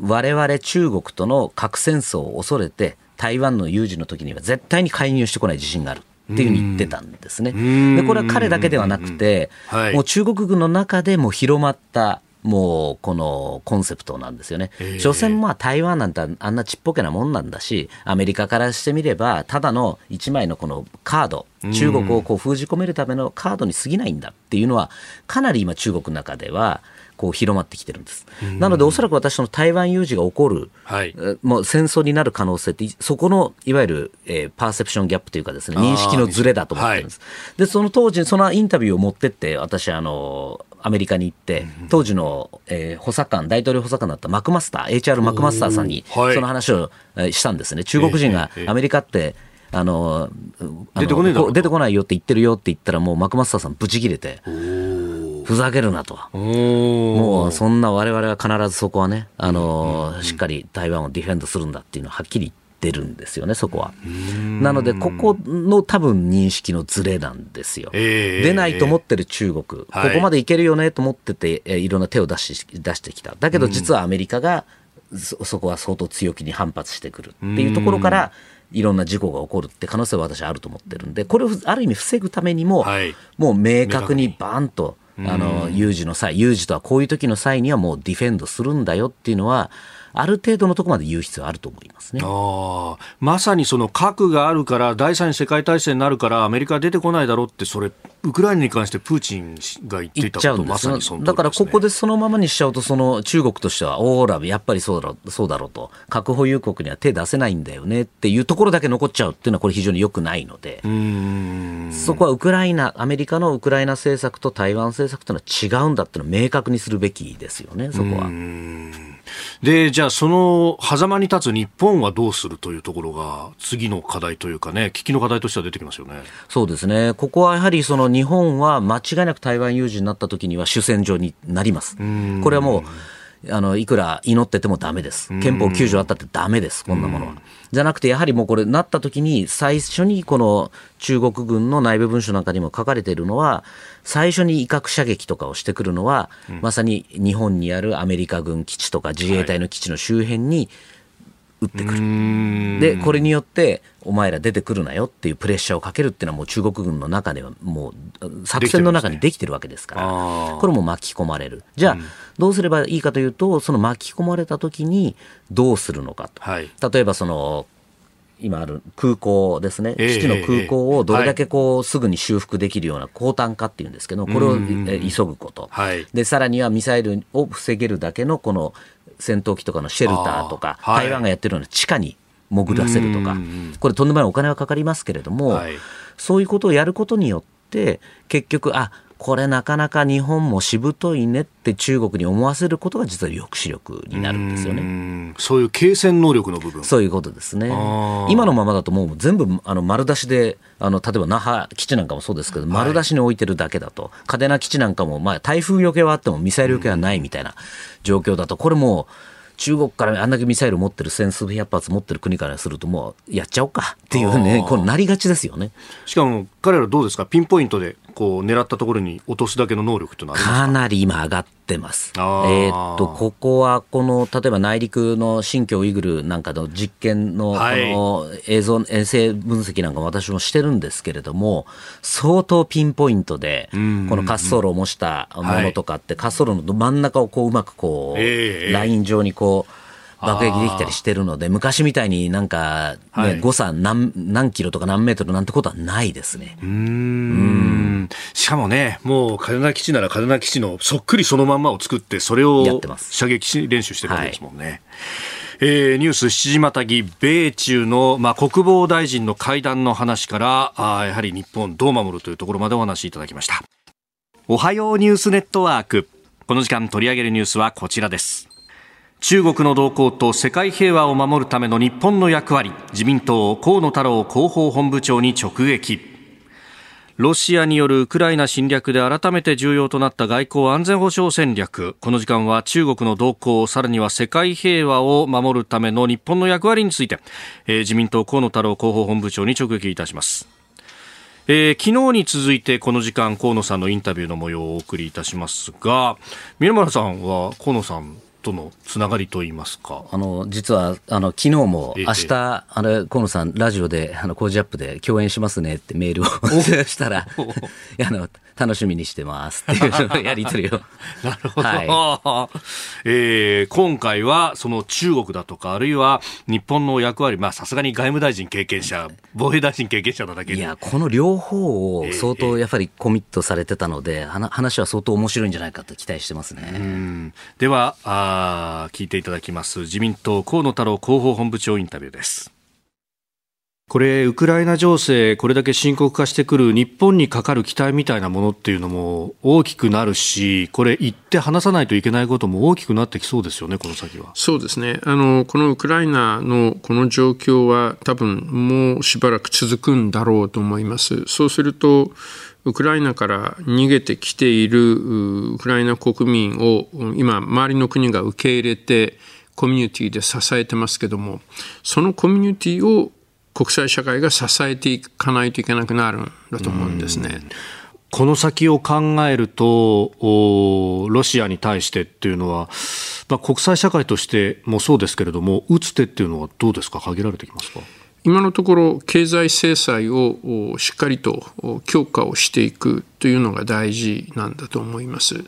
我々中国との核戦争を恐れて、台湾の有事の時には絶対に介入してこない自信がある。っていうふうに言ってたんですね。で、これは彼だけではなくて、はい、もう中国軍の中でも広まったもうこのコンセプトなんですよね。所詮まあ台湾なんてあんなちっぽけなもんなんだし、アメリカからしてみれば、ただの1枚のこのカード、中国をこう封じ込めるためのカードに過ぎないんだっていうのは、かなり今中国の中では、こう広まってきてるんです。なので、おそらく私の台湾有事が起こる、はい、もう戦争になる可能性って、そこのいわゆる、えー、パーセプションギャップというかですね、認識のズレだと思ってるんです。はい、で、その当時、そのインタビューを持ってって、私、あの、アメリカに行って、当時の、えー、補佐官、大統領補佐官だったマクマスター、HR マクマスターさんに、その話をしたんですね。中国人がアメリカって、あの出てこない出てこないよって言ってるよって言ったら、もうマクマスターさん、ブチ切れて。ふざけるなと。もうそんな我々は必ずそこはね、あの、しっかり台湾をディフェンドするんだっていうのははっきり言ってるんですよね、そこは。なので、ここの多分認識のズレなんですよ。えー、出ないと思ってる中国、ここまでいけるよねと思ってて、えいろんな手を出し出してきた。だけど実はアメリカがそそこは相当強気に反発してくるっていうところから、いろんな事故が起こるって可能性は私はあると思ってるんで、これをある意味防ぐためにも、はい、もう明確にバーンと、あの有事の際、有事とはこういう時の際にはもうディフェンドするんだよっていうのは、ある程度のところまで言う必要あると思いますね。あまさにその核があるから、第三次世界大戦になるから、アメリカ出てこないだろうって、それ、ウクライナに関してプーチンが言っていたことまさにその、ね、だからここでそのままにしちゃうと、その中国としては、オーラ、やっぱりそうだろうそうだろうと、核保有国には手出せないんだよねっていうところだけ残っちゃうっていうのは、これ、非常によくないので、そこはウクライナ、アメリカのウクライナ政策と台湾政策というのは違うんだっていうのを明確にするべきですよね、そこは。で、じゃあその狭間に立つ日本はどうするというところが次の課題というかね、危機の課題としては出てきますよね。そうですね。ここはやはりその日本は間違いなく台湾有事になった時には主戦場になります。これはもう、あの、いくら祈っててもダメです。憲法9条あったってダメです、こんなものは。じゃなくて、やはりもうこれ、なった時に、最初にこの中国軍の内部文書なんかにも書かれているのは、最初に威嚇射撃とかをしてくるのは、まさに日本にあるアメリカ軍基地とか自衛隊の基地の周辺に、撃ってくる。で、これによって、お前ら出てくるなよっていうプレッシャーをかけるっていうのはもう中国軍の中ではもう作戦の中にできてるわけですから、これも巻き込まれる。じゃあ、どうすればいいかというと、その巻き込まれた時にどうするのかと。はい、例えばその、今ある空港ですね、基地の空港をどれだけこうすぐに修復できるような高単価っていうんですけど、これを急ぐこと、でさらにはミサイルを防げるだけのこの戦闘機とかのシェルターとか、台湾がやってるような地下に潜らせるとか、これ、とんでもないお金はかかりますけれども、そういうことをやることによって、結局、あこれなかなか日本もしぶといねって中国に思わせることが実は抑止力になるんですよね。そういう継戦能力の部分そういうことですね。今のままだともう全部あの丸出しで、あの例えば那覇基地なんかもそうですけど、丸出しに置いてるだけだと、嘉手納基地なんかも、まあ、台風よけはあってもミサイルよけはないみたいな状況だと、これもう、中国からあんだけミサイル持ってる千数百発持ってる国からするともうやっちゃおうか。っていうねこれなりがちですよね。しかも彼らどうですか？ピンポイントでこう狙ったところに落とすだけの能力というのはか？なり今上がってます。えー、っと、ここはこの、例えば内陸の新疆ウイグルなんかの実験のこの映像、衛星分析なんか私もしてるんですけれども、相当ピンポイントで、この滑走路を模したものとかって、滑走路の真ん中をこううまくこう、ライン上にこう、爆撃できたりしてるので、昔みたいになんか、ね、はい、誤差何何キロとか何メートルなんてことはないですね。うん。しかもね、もう嘉手納基地なら嘉手納基地のそっくりそのまんまを作って、それを射撃練習してるわけですもんね。はいえー、ニュース7時またぎ、米中の、まあ、国防大臣の会談の話から、あやはり日本どう守るというところまでお話しいただきました。おはようニュースネットワーク。この時間取り上げるニュースはこちらです。中国の動向と世界平和を守るための日本の役割自民党河野太郎広報本部長に直撃。ロシアによるウクライナ侵略で改めて重要となった外交安全保障戦略。この時間は中国の動向さらには世界平和を守るための日本の役割について、えー、自民党河野太郎広報本部長に直撃いたします。えー、昨日に続いてこの時間河野さんのインタビューの模様をお送りいたしますが宮村さんは河野さんとのつながりといいますか。あの実はあの昨日も明日、ええ、あれ河野さんラジオであの工事アップで共演しますねってメールを (laughs) したら (laughs) あの楽しみにしてますっていうやり取りを。(laughs) なるほど、はい、えー、今回はその中国だとかあるいは日本の役割まあさすがに外務大臣経験者防衛大臣経験者なだけいやこの両方を相当やっぱりコミットされてたので、えー、話は相当面白いんじゃないかと期待してますね。ではあ聞いていただきます自民党河野太郎広報本部長インタビューですこれ、ウクライナ情勢、これだけ深刻化してくる日本にかかる期待みたいなものっていうのも大きくなるし、これ、言って話さないといけないことも大きくなってきそうですよね、この先は。そうですね、あのこのウクライナのこの状況は、多分もうしばらく続くんだろうと思います。そうするとウクライナから逃げてきているウクライナ国民を今、周りの国が受け入れて、コミュニティで支えてますけども、そのコミュニティを国際社会が支えていかないといけなくなるんだと思うんですね。この先を考えると、ロシアに対してっていうのは、まあ、国際社会としてもそうですけれども、打つ手っていうのはどうですか、限られてきますか？今のところ、経済制裁をしっかりと強化をしていくというのが大事なんだと思います。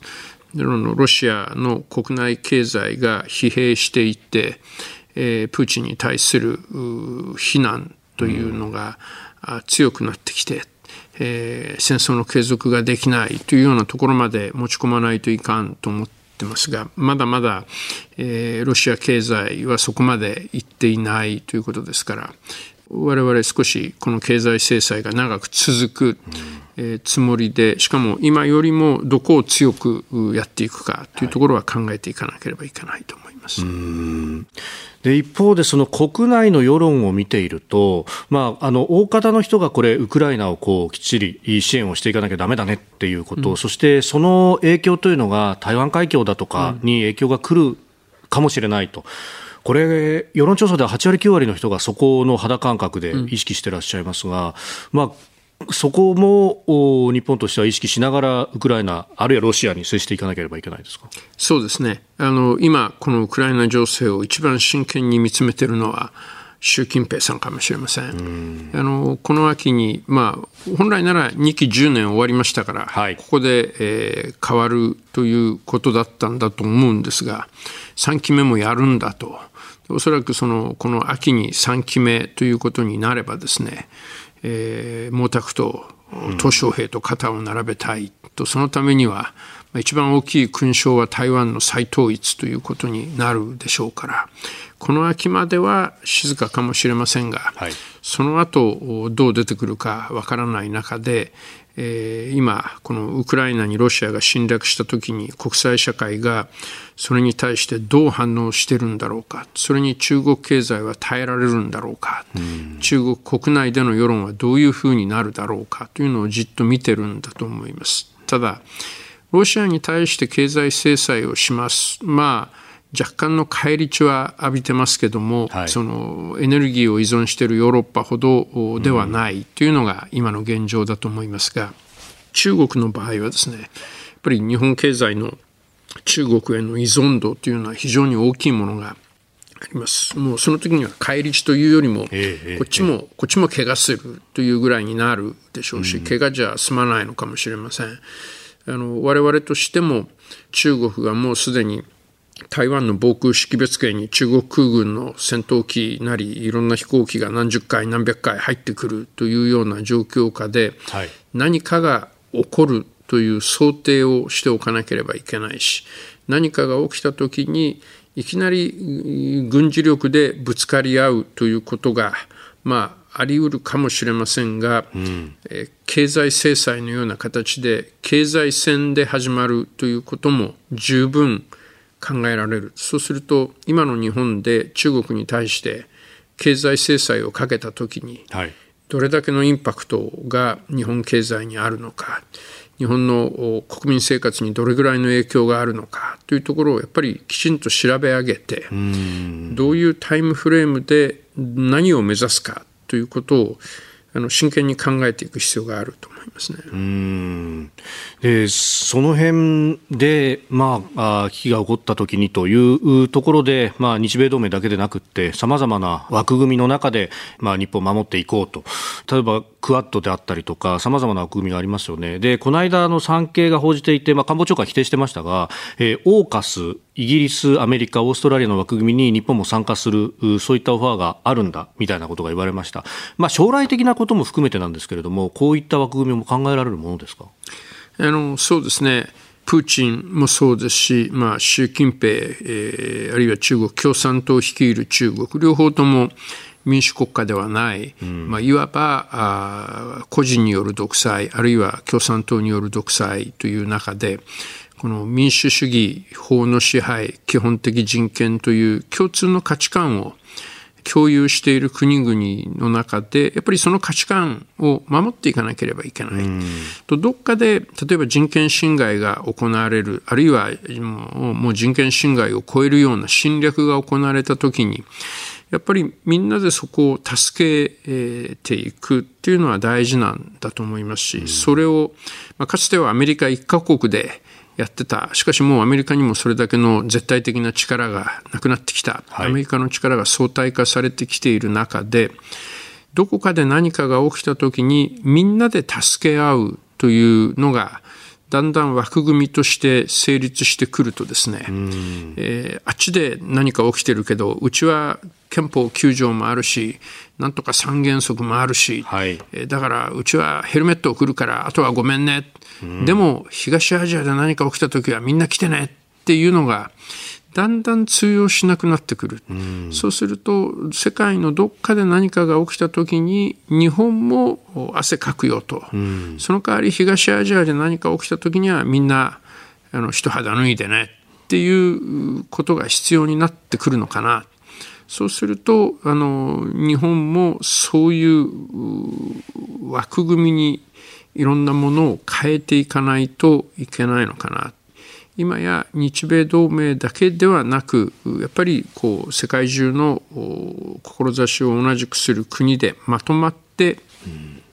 ロシアの国内経済が疲弊していって、えー、プーチンに対する非難というのが強くなってきて、えー、戦争の継続ができないというようなところまで持ち込まないといかんと思ってますが、まだまだ、えー、ロシア経済はそこまでいっていないということですから、我々少しこの経済制裁が長く続く、えー、つもりで、しかも今よりもどこを強くやっていくかというところは考えていかなければいけないと思います。で一方でその国内の世論を見ていると、まあ、あの大方の人がこれウクライナをこうきっちり支援をしていかなきゃだめだねっていうこと、うん、そしてその影響というのが台湾海峡だとかに影響が来るかもしれないと。これ、世論調査では8割、9割の人がそこの肌感覚で意識してらっしゃいますが、うん、まあ、そこも日本としては意識しながら、ウクライナ、あるいはロシアに接していかなければいけないですか？そうですねあの、今、このウクライナ情勢を一番真剣に見つめているのは、習近平さんかもしれません。あのこの秋に、まあ、本来なら2期10年終わりましたから、はい、ここで、えー、変わるということだったんだと思うんですが、3期目もやるんだと。おそらくそのこの秋に3期目ということになればですね、えー、毛沢東鄧小平と肩を並べたいと、そのためには一番大きい勲章は台湾の再統一ということになるでしょうからこの秋までは静かかもしれませんが、はい、その後どう出てくるかわからない中で、えー、今、このウクライナにロシアが侵略したときに国際社会がそれに対してどう反応してるんだろうか、それに中国経済は耐えられるんだろうか、う中国国内での世論はどういうふうになるだろうかというのをじっと見てるんだと思います。ただ、ロシアに対して経済制裁をします。まあ若干の返り血は浴びてますけども、はい、そのエネルギーを依存しているヨーロッパほどではないというのが今の現状だと思いますが、中国の場合はですね、やっぱり日本経済の中国への依存度というのは非常に大きいものがあります。もうその時には返り血というよりも、こっちも、こっちも怪我するというぐらいになるでしょうし、怪我じゃ済まないのかもしれません。あの、我々としても中国がもうすでに台湾の防空識別圏に中国空軍の戦闘機なりいろんな飛行機が何十回何百回入ってくるというような状況下で、はい、何かが起こるという想定をしておかなければいけないし何かが起きた時にいきなり軍事力でぶつかり合うということがまああり得るかもしれませんが、うん、え経済制裁のような形で経済戦で始まるということも十分考えられる。そうすると、今の日本で中国に対して経済制裁をかけたときに、どれだけのインパクトが日本経済にあるのか、日本の国民生活にどれぐらいの影響があるのかというところをやっぱりきちんと調べ上げて、どういうタイムフレームで何を目指すかということをあの真剣に考えていく必要があると思いますね。うんでその辺で、まあ、危機が起こったときにというところで、まあ、日米同盟だけでなくって、さまざまな枠組みの中で、まあ、日本を守っていこうと。例えば、クワッドであったりとか、さまざまな枠組みがありますよね。で、この間、の産経が報じていて、まあ、官房長官は否定してましたが、えー、オーカス、イギリス、アメリカ、オーストラリアの枠組みに日本も参加する、そういったオファーがあるんだ、みたいなことが言われました。まあ、将来的なことも含めてなんですけれども、こういった枠組みも考えられるものですか？あのそうですね。プーチンもそうですし、まあ、習近平、えー、あるいは中国共産党を率いる中国、両方とも民主国家ではない、うん、まあ、いわばあ個人による独裁、あるいは共産党による独裁という中で、この民主主義、法の支配、基本的人権という共通の価値観を共有している国々の中で、やっぱりその価値観を守っていかなければいけない。とどっかで、例えば人権侵害が行われる、あるいはもう人権侵害を超えるような侵略が行われたときに、やっぱりみんなでそこを助けていくっていうのは大事なんだと思いますし、それを、まあ、かつてはアメリカ一カ国でやってた。しかしもうアメリカにもそれだけの絶対的な力がなくなってきた。アメリカの力が相対化されてきている中で、どこかで何かが起きた時にみんなで助け合うというのが、だんだん枠組みとして成立してくるとですね、えー、あっちで何か起きてるけど、うちは憲法9条もあるし、なんとか三原則もあるし、はい、だからうちはヘルメット送るから、あとはごめんね、うん、でも東アジアで何か起きた時はみんな来てねっていうのが、だんだん通用しなくなってくる、うん、そうすると世界のどっかで何かが起きた時に日本も汗かくよと、うん、その代わり東アジアで何か起きた時にはみんなあの一肌脱いでねっていうことが必要になってくるのかな。そうするとあの日本もそういう枠組みにいろんなものを変えていかないといけないのかな。今や日米同盟だけではなくやっぱりこう世界中の志を同じくする国でまとまって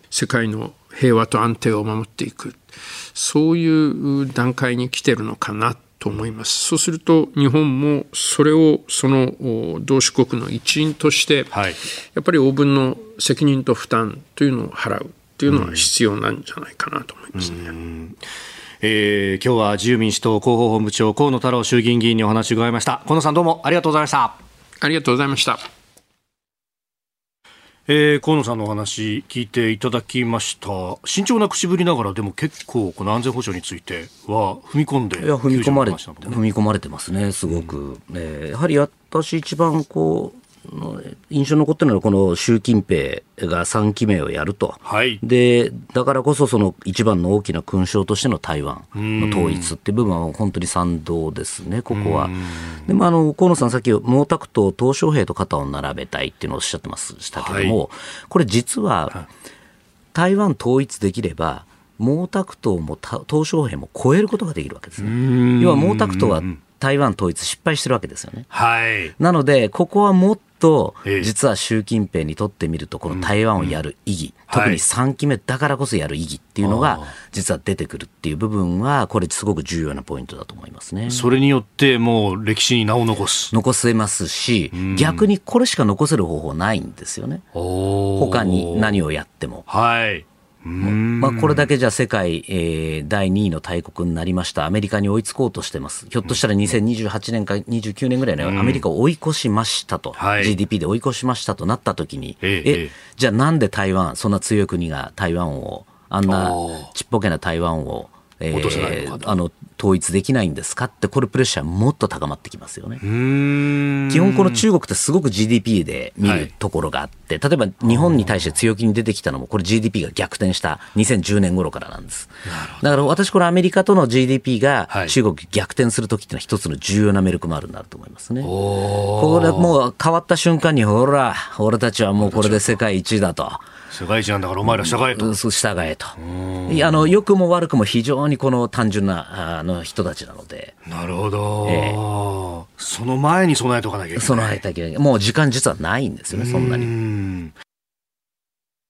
世界の平和と安定を守っていくそういう段階に来てるのかなと思います。そうすると日本もそれをその同志国の一員として、はい、やっぱり応分の責任と負担というのを払うというのは必要なんじゃないかなと思いますね。えー、今日は自由民主党広報本部長河野太郎衆議院議員にお話を伺いました。河野さんどうもありがとうございました。ありがとうございました。えー、河野さんのお話聞いていただきました。慎重な口ぶりながらでも結構この安全保障については踏み込んでいや踏み込まれ、ね、踏み込まれてますねすごく、うん、えー、やはり私一番こう印象に残ってるのは、この習近平が3期目をやると、はい、でだからこそ、その一番の大きな勲章としての台湾の統一っていう部分は本当に賛同ですね、ここは。でもあの河野さん、さっき毛沢東、鄧小平と肩を並べたいっていうのをおっしゃってましたけども、はい、これ、実は台湾統一できれば、毛沢東も鄧小平も超えることができるわけですね。要は毛沢東は台湾統一失敗してるわけですよね。はい、なので、ここはもっと、実は習近平にとってみると、この台湾をやる意義、特に3期目だからこそやる意義っていうのが、実は出てくるっていう部分は、これ、すごく重要なポイントだと思いますね。それによって、もう歴史に名を残す。残せますし、逆にこれしか残せる方法ないんですよね。他に何をやっても。はい。まあ、これだけじゃ世界、えー、第2位の大国になりました、アメリカに追いつこうとしてます、ひょっとしたら2028年か29年ぐらいのアメリカを追い越しましたと、はい、GDP で追い越しましたとなったときに、ええじゃあなんで台湾、そんな強い国が台湾を、あんなちっぽけな台湾をえー、あの統一できないんですかって、これ、プレッシャーもっと高まってきますよね。基本、この中国ってすごく GDP で見るところがあって、はい、例えば日本に対して強気に出てきたのも、これ GDP が逆転した2010年頃からなんです。だから私、これアメリカとの GDP が中国逆転するときっていうのは一つの重要なメルクマールになると思いますね。これもう変わった瞬間に、ほら、俺たちはもうこれで世界一位だと。世界一なんだからお前ら従えと。従えと。あの、良くも悪くも非常にこの単純なあの人たちなので。なるほど。えー、その前に備えておかなきゃいけない。備えておかなきゃいけない。もう時間実はないんですよね、そんなに。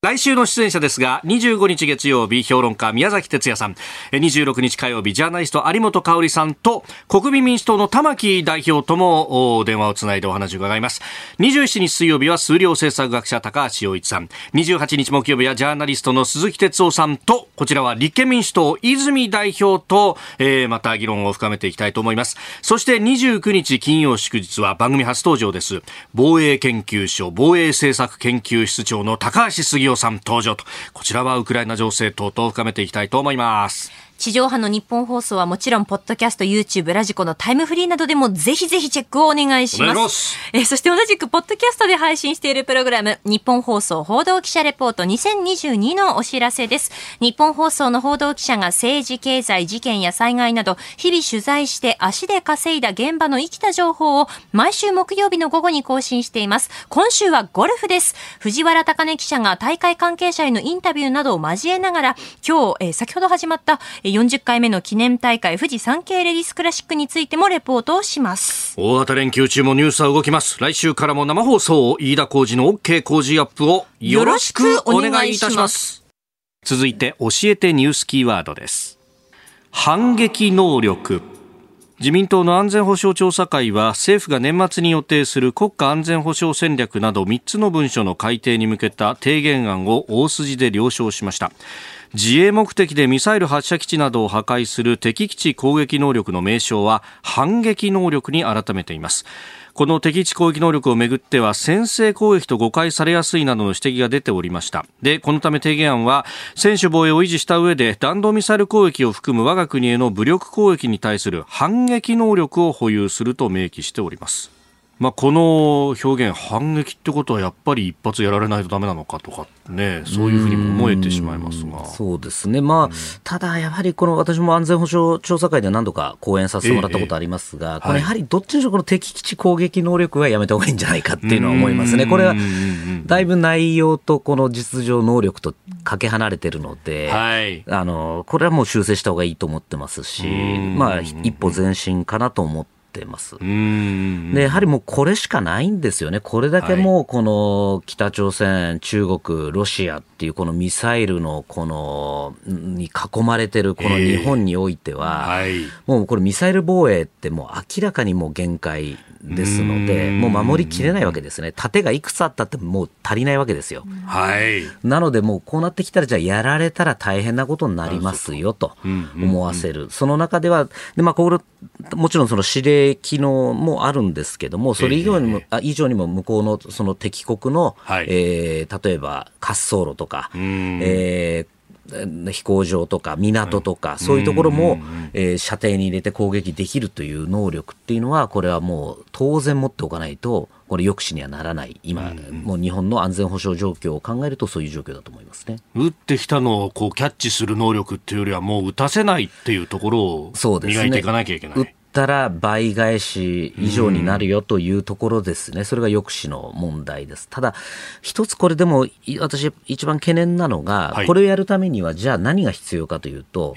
来週の出演者ですが、25日月曜日、評論家宮崎哲也さん、26日火曜日、ジャーナリスト有本香里さんと、国民民主党の玉木代表とも電話をつないでお話を伺います。27日水曜日は数量政策学者高橋洋一さん、28日木曜日はジャーナリストの鈴木哲夫さんと、こちらは立憲民主党泉代表と、えー、また議論を深めていきたいと思います。そして29日金曜祝日は番組初登場です。防衛研究所防衛政策研究室長の高橋杉雄さん登場と、こちらはウクライナ情勢等々を深めていきたいと思います。地上波の日本放送はもちろん、ポッドキャスト、YouTube、ラジコのタイムフリーなどでもぜひぜひチェックをお願いします。ますえそして同じく、ポッドキャストで配信しているプログラム、日本放送報道記者レポート2022のお知らせです。日本放送の報道記者が政治、経済、事件や災害など、日々取材して足で稼いだ現場の生きた情報を毎週木曜日の午後に更新しています。今週はゴルフです。藤原高根記者が大会関係者へのインタビューなどを交えながら、今日、え先ほど始まった40回目の記念大会富士山系レディスクラシックについてもレポートをします大型連休中もニュースは動きます来週からも生放送飯田浩二の OK 工事アップをよろしくお願いいたします続いて教えてニュースキーワードです反撃能力自民党の安全保障調査会は政府が年末に予定する国家安全保障戦略など3つの文書の改定に向けた提言案を大筋で了承しました自衛目的でミサイル発射基地などを破壊する敵基地攻撃能力の名称は反撃能力に改めています。この敵基地攻撃能力をめぐっては先制攻撃と誤解されやすいなどの指摘が出ておりました。でこのため提言案は専守防衛を維持した上で弾道ミサイル攻撃を含む我が国への武力攻撃に対する反撃能力を保有すると明記しております。まあ、この表現、反撃ってことはやっぱり一発やられないとだめなのかとかね、そういうふうにも思えてしまいますが。そうですね、まあ、うん、ただやはりこの私も安全保障調査会で何度か講演させてもらったことありますが、ええ、これやはりどっちにしろこの敵基地攻撃能力はやめた方がいいんじゃないかっていうのは思いますね、これはだいぶ内容とこの実情能力とかけ離れてるので、はい、あのこれはもう修正した方がいいと思ってますし、まあ、一歩前進かなと思って。ってます。で、やはりもうこれしかないんですよね。これだけもうこの北朝鮮、中国、ロシアっていうこのミサイルのこの、に囲まれてるこの日本においては、もうこれミサイル防衛ってもう明らかにもう限界ですので、もう守りきれないわけですね。盾がいくつあったってもう足りないわけですよ。はい。なのでもうこうなってきたら、じゃあやられたら大変なことになりますよと思わせる。その中では、でまあ、これ、もちろんその指令機能もあるんですけども、それ以上にも、えー、以上にも向こうのその敵国の、はい、えー、例えば滑走路とか、えー、飛行場とか港とか、そういうところも、えー、射程に入れて攻撃できるという能力っていうのは、これはもう当然持っておかないと、これ、抑止にはならない、今、もう日本の安全保障状況を考えると、そういう状況だと思いますね。撃ってきたのをこうキャッチする能力っていうよりは、もう撃たせないっていうところを磨いていかなきゃいけない。ったら倍返し以上になるよというところですね、それが抑止の問題です。ただ、一つこれでも、私、一番懸念なのが、これをやるためには、じゃあ何が必要かというと、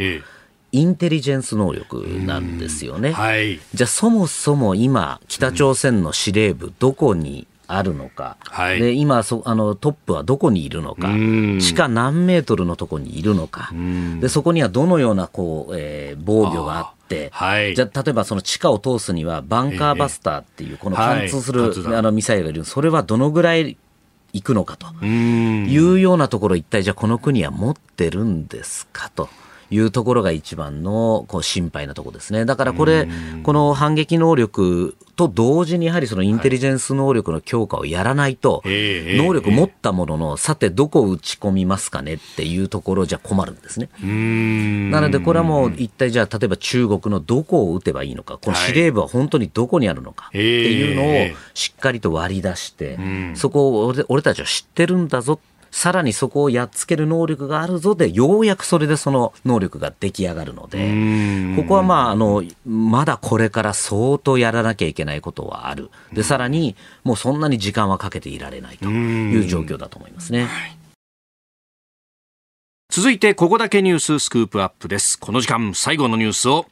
インテリジェンス能力なんですよね。はい、じゃあ、そもそも今、北朝鮮の司令部、どこにあるのか、はい、で今そあの、トップはどこにいるのか、地下何メートルのところにいるのか、でそこにはどのようなこう、えー、防御があって、はい、じゃ例えばその地下を通すには、バンカーバスターっていう、この貫通する、はい、あのミサイルがいる、それはどのぐらい行くのかというようなところ、一体じゃあ、この国は持ってるんですかと。いうところが一番のこう心配なところですね。だからこれ、この反撃能力と同時にやはりそのインテリジェンス能力の強化をやらないと、能力持ったものの、さてどこを打ち込みますかねっていうところじゃ困るんですね。なのでこれはもう一体じゃあ例えば中国のどこを打てばいいのか、この司令部は本当にどこにあるのかっていうのをしっかりと割り出して、そこを俺たちは知ってるんだぞさらにそこをやっつける能力があるぞで、ようやくそれでその能力が出来上がるので、ここはまあ、あの、まだこれから相当やらなきゃいけないことはある。で、さらに、もうそんなに時間はかけていられないという状況だと思いますね。続いて、ここだけニューススクープアップです。この時間、最後のニュースを、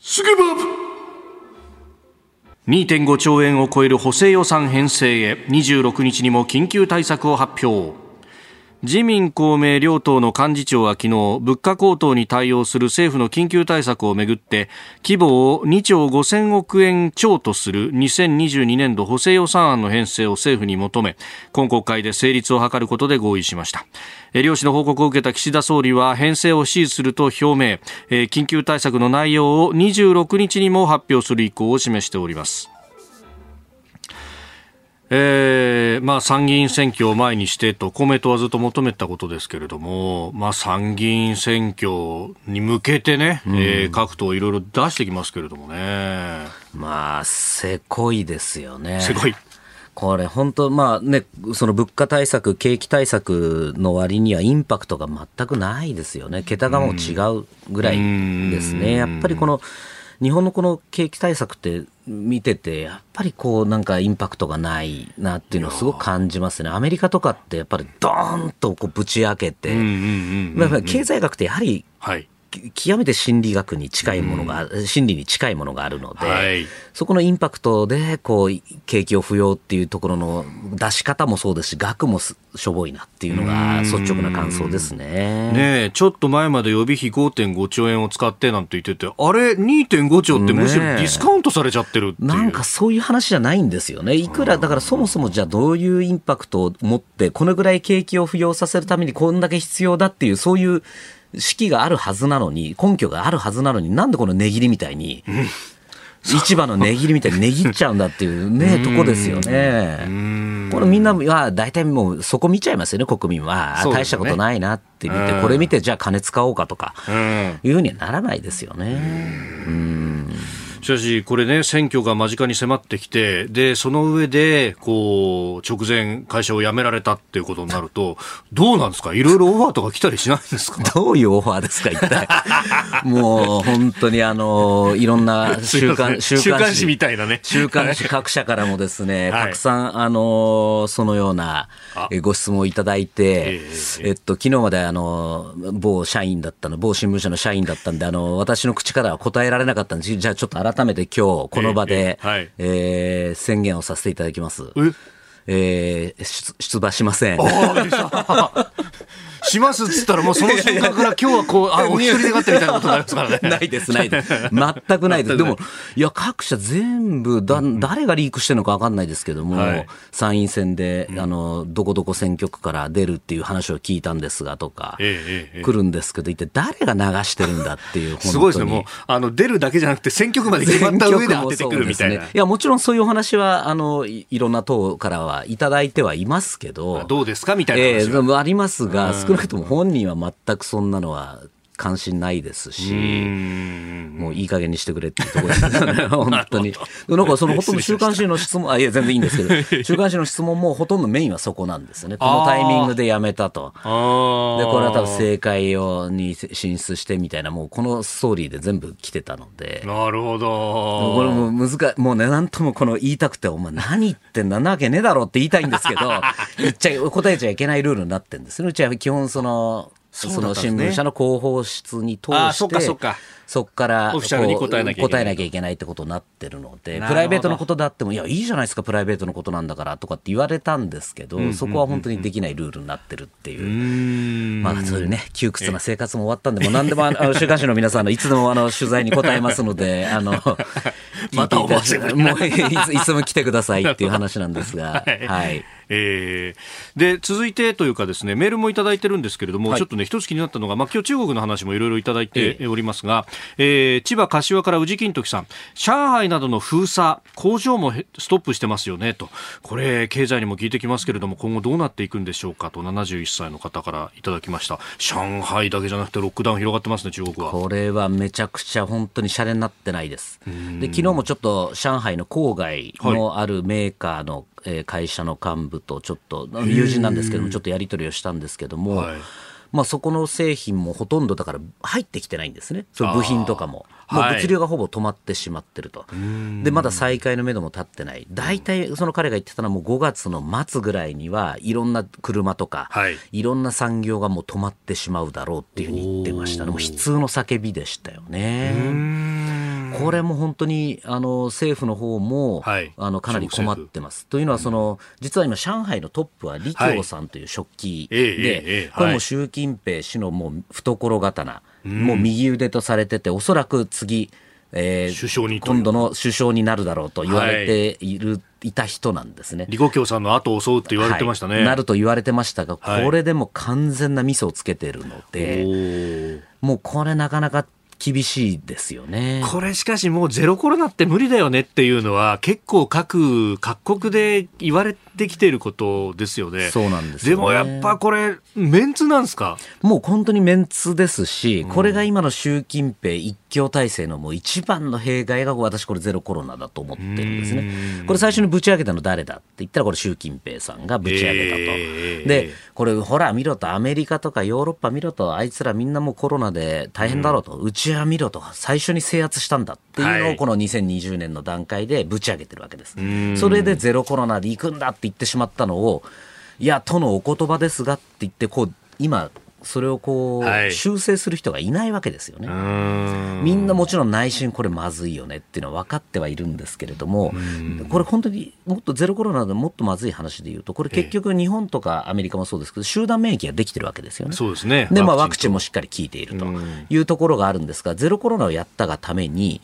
スクープアップ2.5兆円を超える補正予算編成へ26日にも緊急対策を発表自民公明両党の幹事長は昨日物価高騰に対応する政府の緊急対策をめぐって規模を2兆5000億円超とする2022年度補正予算案の編成を政府に求め今国会で成立を図ることで合意しました。両氏の報告を受けた岸田総理は編成を支持すると表明。緊急対策の内容を26日にも発表する意向を示しております。えーまあ、参議院選挙を前にしてと公明党はずっと求めたことですけれども、まあ、参議院選挙に向けてね、うん、えー、各党いろいろ出してきますけれどもね。まあ、せこいですよね。せこい。これ本当、まあね、その物価対策、景気対策の割にはインパクトが全くないですよね。桁がもう違うぐらいですね。やっぱりこの、日本のこの景気対策って見てて、やっぱりこうなんかインパクトがないなっていうのをすごく感じますね。アメリカとかってやっぱりドーンとこうぶち開けて、経済学ってやはり、はい極めて心理学に近いものが、うん、心理に近いものがあるので、はい、そこのインパクトでこう景気を不要っていうところの出し方もそうですし額もしょぼいなっていうのが率直な感想ですね。ねちょっと前まで予備費5.5兆円を使ってなんて言っててあれ？2.5兆ってむしろディスカウントされちゃってるなんかそういう話じゃないんですよね。いくらだからそもそもじゃあどういうインパクトを持ってこのぐらい景気を不要させるためにこんだけ必要だっていうそういう式があるはずなのに、根拠があるはずなのに、なんでこの値切りみたいに、市場の値切りみたいに値切っちゃうんだっていうね、とこですよね。これみんな、は大体もうそこ見ちゃいますよね、国民は。大したことないなって見て、これ見てじゃあ金使おうかとか、いうふうにはならないですよね。うんしかし、これね、選挙が間近に迫ってきて、で、その上で、こう、直前、会社を辞められたっていうことになると、どうなんですか？いろいろオファーとか来たりしないんですか？どういうオファーですか、一体。(laughs) もう、本当にあの、いろんな (laughs) 週刊、週刊誌。みたいなね。週刊誌各社からもですね、たくさん、あの、そのようなご質問をいただいて、えっと、昨日まであの、某社員だったの、某新聞社の社員だったんで、あの、私の口からは答えられなかったんです。じゃあちょっと改めて今日この場で、えーはいえー、宣言をさせていただきます。えー、出馬しません。しますっつったらもうその瞬間から今日はこう、あ、(laughs) お一人でがってみたいなことになりますからね。ないです、ないです。全くないです。(laughs) でも、いや、各社全部、だ、誰がリークしてるのか分かんないですけども、はい、参院選で、あの、どこどこ選挙区から出るっていう話を聞いたんですがとか、ええ、来るんですけど、一体誰が流してるんだっていう、(laughs) すごいですね。もう、あの、出るだけじゃなくて選挙区まで決まった上で当ててくるみたいな。ね、いや、もちろんそういうお話は、あの、いろんな党からはいただいてはいますけど、どうですか？みたいな話、えー、ありますが、少なくとも本人は全くそんなのは関心ないですし、もういい加減にしてくれっていうところですね、(laughs) 本当に。なんかそのほとんど週刊誌の質問、あ、いや、全然いいんですけど、(laughs) 週刊誌の質問もほとんどメインはそこなんですよね。このタイミングでやめたと。で、これは多分政界をに進出してみたいな、もうこのストーリーで全部来てたので。なるほど。これも難もうね、なんともこの言いたくて、お前何言ってんだなわけねえだろって言いたいんですけど、言っちゃ、答えちゃいけないルールになってるんですね。うちは基本その、その新聞社の広報室に通してそこからオフィシャルに答えなきゃいけないってことになってるのでプライベートのことだってもいやいいじゃないですかプライベートのことなんだからとかって言われたんですけど、そこは本当にできないルールになってるっていう。まあそういうね窮屈な生活も終わったんでもう何でもあの週刊誌の皆さんのいつでもあの取材に答えますのであの (laughs) またもういついつも来てくださいっていう話なんですが (laughs) はい。えー、で続いてというかですねメールもいただいてるんですけれども、はい、ちょっとね一つ気になったのが、まあ、今日中国の話もいろいろいただいておりますが、えー、えー、千葉柏から宇治金時さん。上海などの封鎖工場もストップしてますよねと。これ経済にも効いてきますけれども今後どうなっていくんでしょうかと71歳の方からいただきました。上海だけじゃなくてロックダウン広がってますね中国は。これはめちゃくちゃ本当にシャレになってないです。で昨日もちょっと上海の郊外のあるメーカーの、え会社の幹部とちょっと友人なんですけどもちょっとやり取りをしたんですけども、はいまあ、そこの製品もほとんどだから入ってきてないんですね、その部品とかも。もう物流がほぼ止まってしまってると、はい、でまだ再開のめども立ってない、大体その彼が言ってたのは、もう5月の末ぐらいには、いろんな車とか、はい、いろんな産業がもう止まってしまうだろうっていうふうに言ってました、ね、もう悲痛の叫びでしたよね。これも本当にあの政府の方も、はい、あのかなり困ってます。というのはその、実は今、上海のトップは李強さんという食器で、これも習近平氏のもう懐刀。もう右腕とされてて、おそらく次、えー、首相に今度の首相になるだろうと言われてい。る、はい、いた人なんですね。李克強さんの後を襲うって言われてましたね、はい、なると言われてましたが、これでも完全なミスをつけてるので、もうこれなかなか厳しいですよね。これしかしもうゼロコロナって無理だよねっていうのは結構各各国で言われてきていることですよね。そうなんです、ね、でもやっぱこれメンツなんですか？もう本当にメンツですし、これが今の習近平一強体制のもう一番の弊害が私これゼロコロナだと思ってるんですね。これ最初にぶち上げたの誰だって言ったらこれ習近平さんがぶち上げたと。えー、で、これほら見ろとアメリカとかヨーロッパ見ろとあいつらみんなもうコロナで大変だろうと。うちは見ろと最初に制圧したんだっていうのをこの2020年の段階でぶち上げてるわけです。それでゼロコロナで行くんだって言ってしまったのをいやとのお言葉ですがって言ってこう今それをこう、修正する人がいないわけですよね。みんなもちろん内心これまずいよねっていうのは分かってはいるんですけれども、これ本当にもっとゼロコロナでもっとまずい話で言うと、これ結局日本とかアメリカもそうですけど、集団免疫ができてるわけですよね。そうですね。で、まあワクチンもしっかり効いているというところがあるんですが、ゼロコロナをやったがために、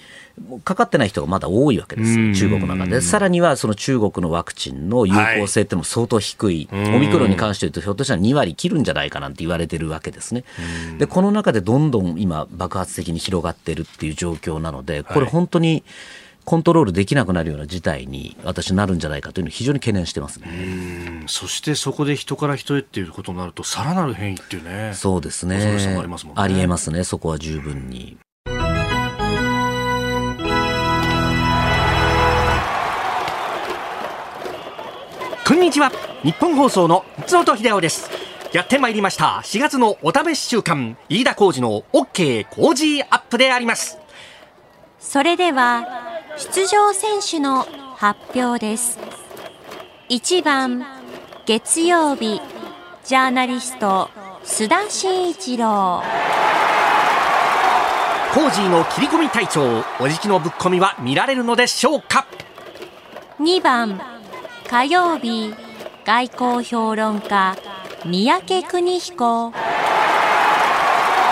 かかってない人がまだ多いわけです、中国の中で。さらにはその中国のワクチンの有効性っても相当低い、オミクロンに関して言うと、ひょっとしたら2割切るんじゃないかなんて言われてるるわけですね。でこの中でどんどん今爆発的に広がってるっていう状況なのでこれ本当に、コントロールできなくなるような事態に私なるんじゃないかというのを非常に懸念してますね。そしてそこで人から人へっていうことになるとさらなる変異っていうね。そうですね。ね。ありえますね。そこは十分に。こんにちは。日本放送の松本秀夫です。やってまいりました。4月のお試し週間、飯田浩二の OK 工事アップであります。それでは、出場選手の発表です。1番、月曜日、ジャーナリスト、須田慎一郎。コージーの切り込み隊長、おじきのぶっ込みは見られるのでしょうか ?2 番、火曜日、外交評論家、三宅邦彦。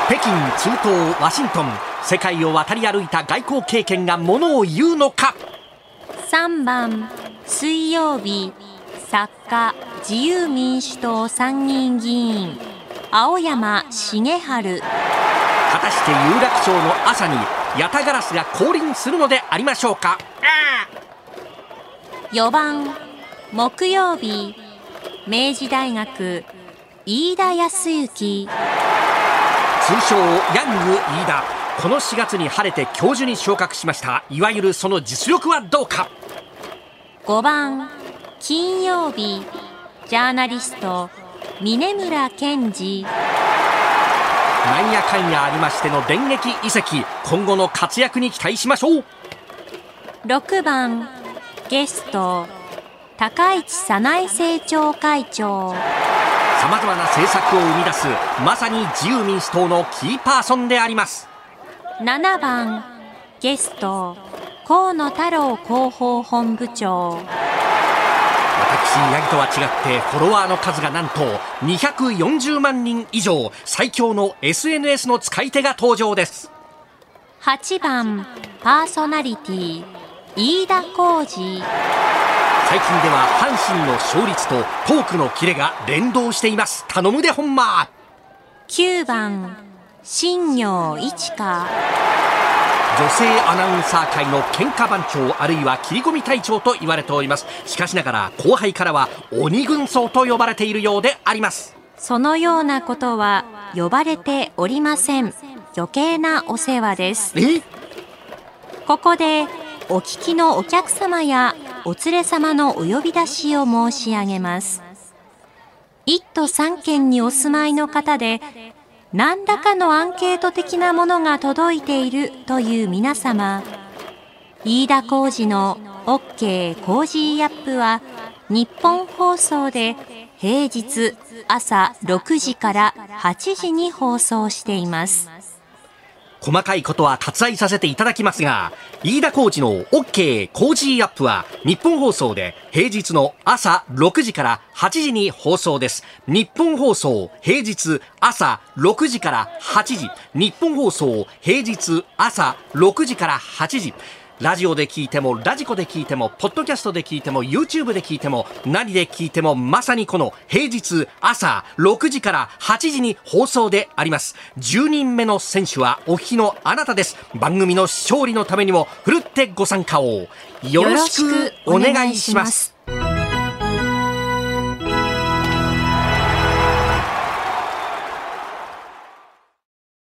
北京、中東、ワシントン、世界を渡り歩いた外交経験がものを言うのか？3番水曜日作家自由民主党参議院議員青山茂春。果たして有楽町の朝にヤタガラスが降臨するのでありましょうか？4番木曜日明治大学飯田康之。通称ヤング飯田。この4月に晴れて教授に昇格しました。いわゆるその実力はどうか？5番金曜日ジャーナリスト峰村健二なんやかんやありましての電撃移籍。今後の活躍に期待しましょう。6番ゲスト高市早苗政調会長。さまざまな政策を生み出すまさに自由民主党のキーパーソンであります。7番ゲスト河野太郎広報本部長。私ヤギとは違ってフォロワーの数がなんと240万人以上最強の SNS の使い手が登場です。8番パーソナリティ飯田浩二最近では阪神の勝率とトークのキレが連動しています。頼むでほんま9番新業一華。女性アナウンサー界の喧嘩番長あるいは切り込み隊長と言われております。しかしながら後輩からは鬼軍曹と呼ばれているようであります。そのようなことは呼ばれておりません。余計なお世話です。ここでお聞きのお客様やお連れ様のお呼び出しを申し上げます1都3県にお住まいの方で何らかのアンケート的なものが届いているという皆様、飯田浩司の OK Cozy up は日本放送で平日朝6時から8時に放送しています。細かいことは割愛させていただきますが、飯田浩二の OK 工事アップは日本放送で平日の朝6時から8時に放送です。日本放送平日朝6時から8時。日本放送平日朝6時から8時。ラジオで聞いても、ラジコで聞いても、ポッドキャストで聞いても、YouTube で聞いても、何で聞いても、まさにこの平日朝6時から8時に放送であります。10人目の選手はお日のあなたです。番組の勝利のためにも、ふるってご参加をよろしくお願いします。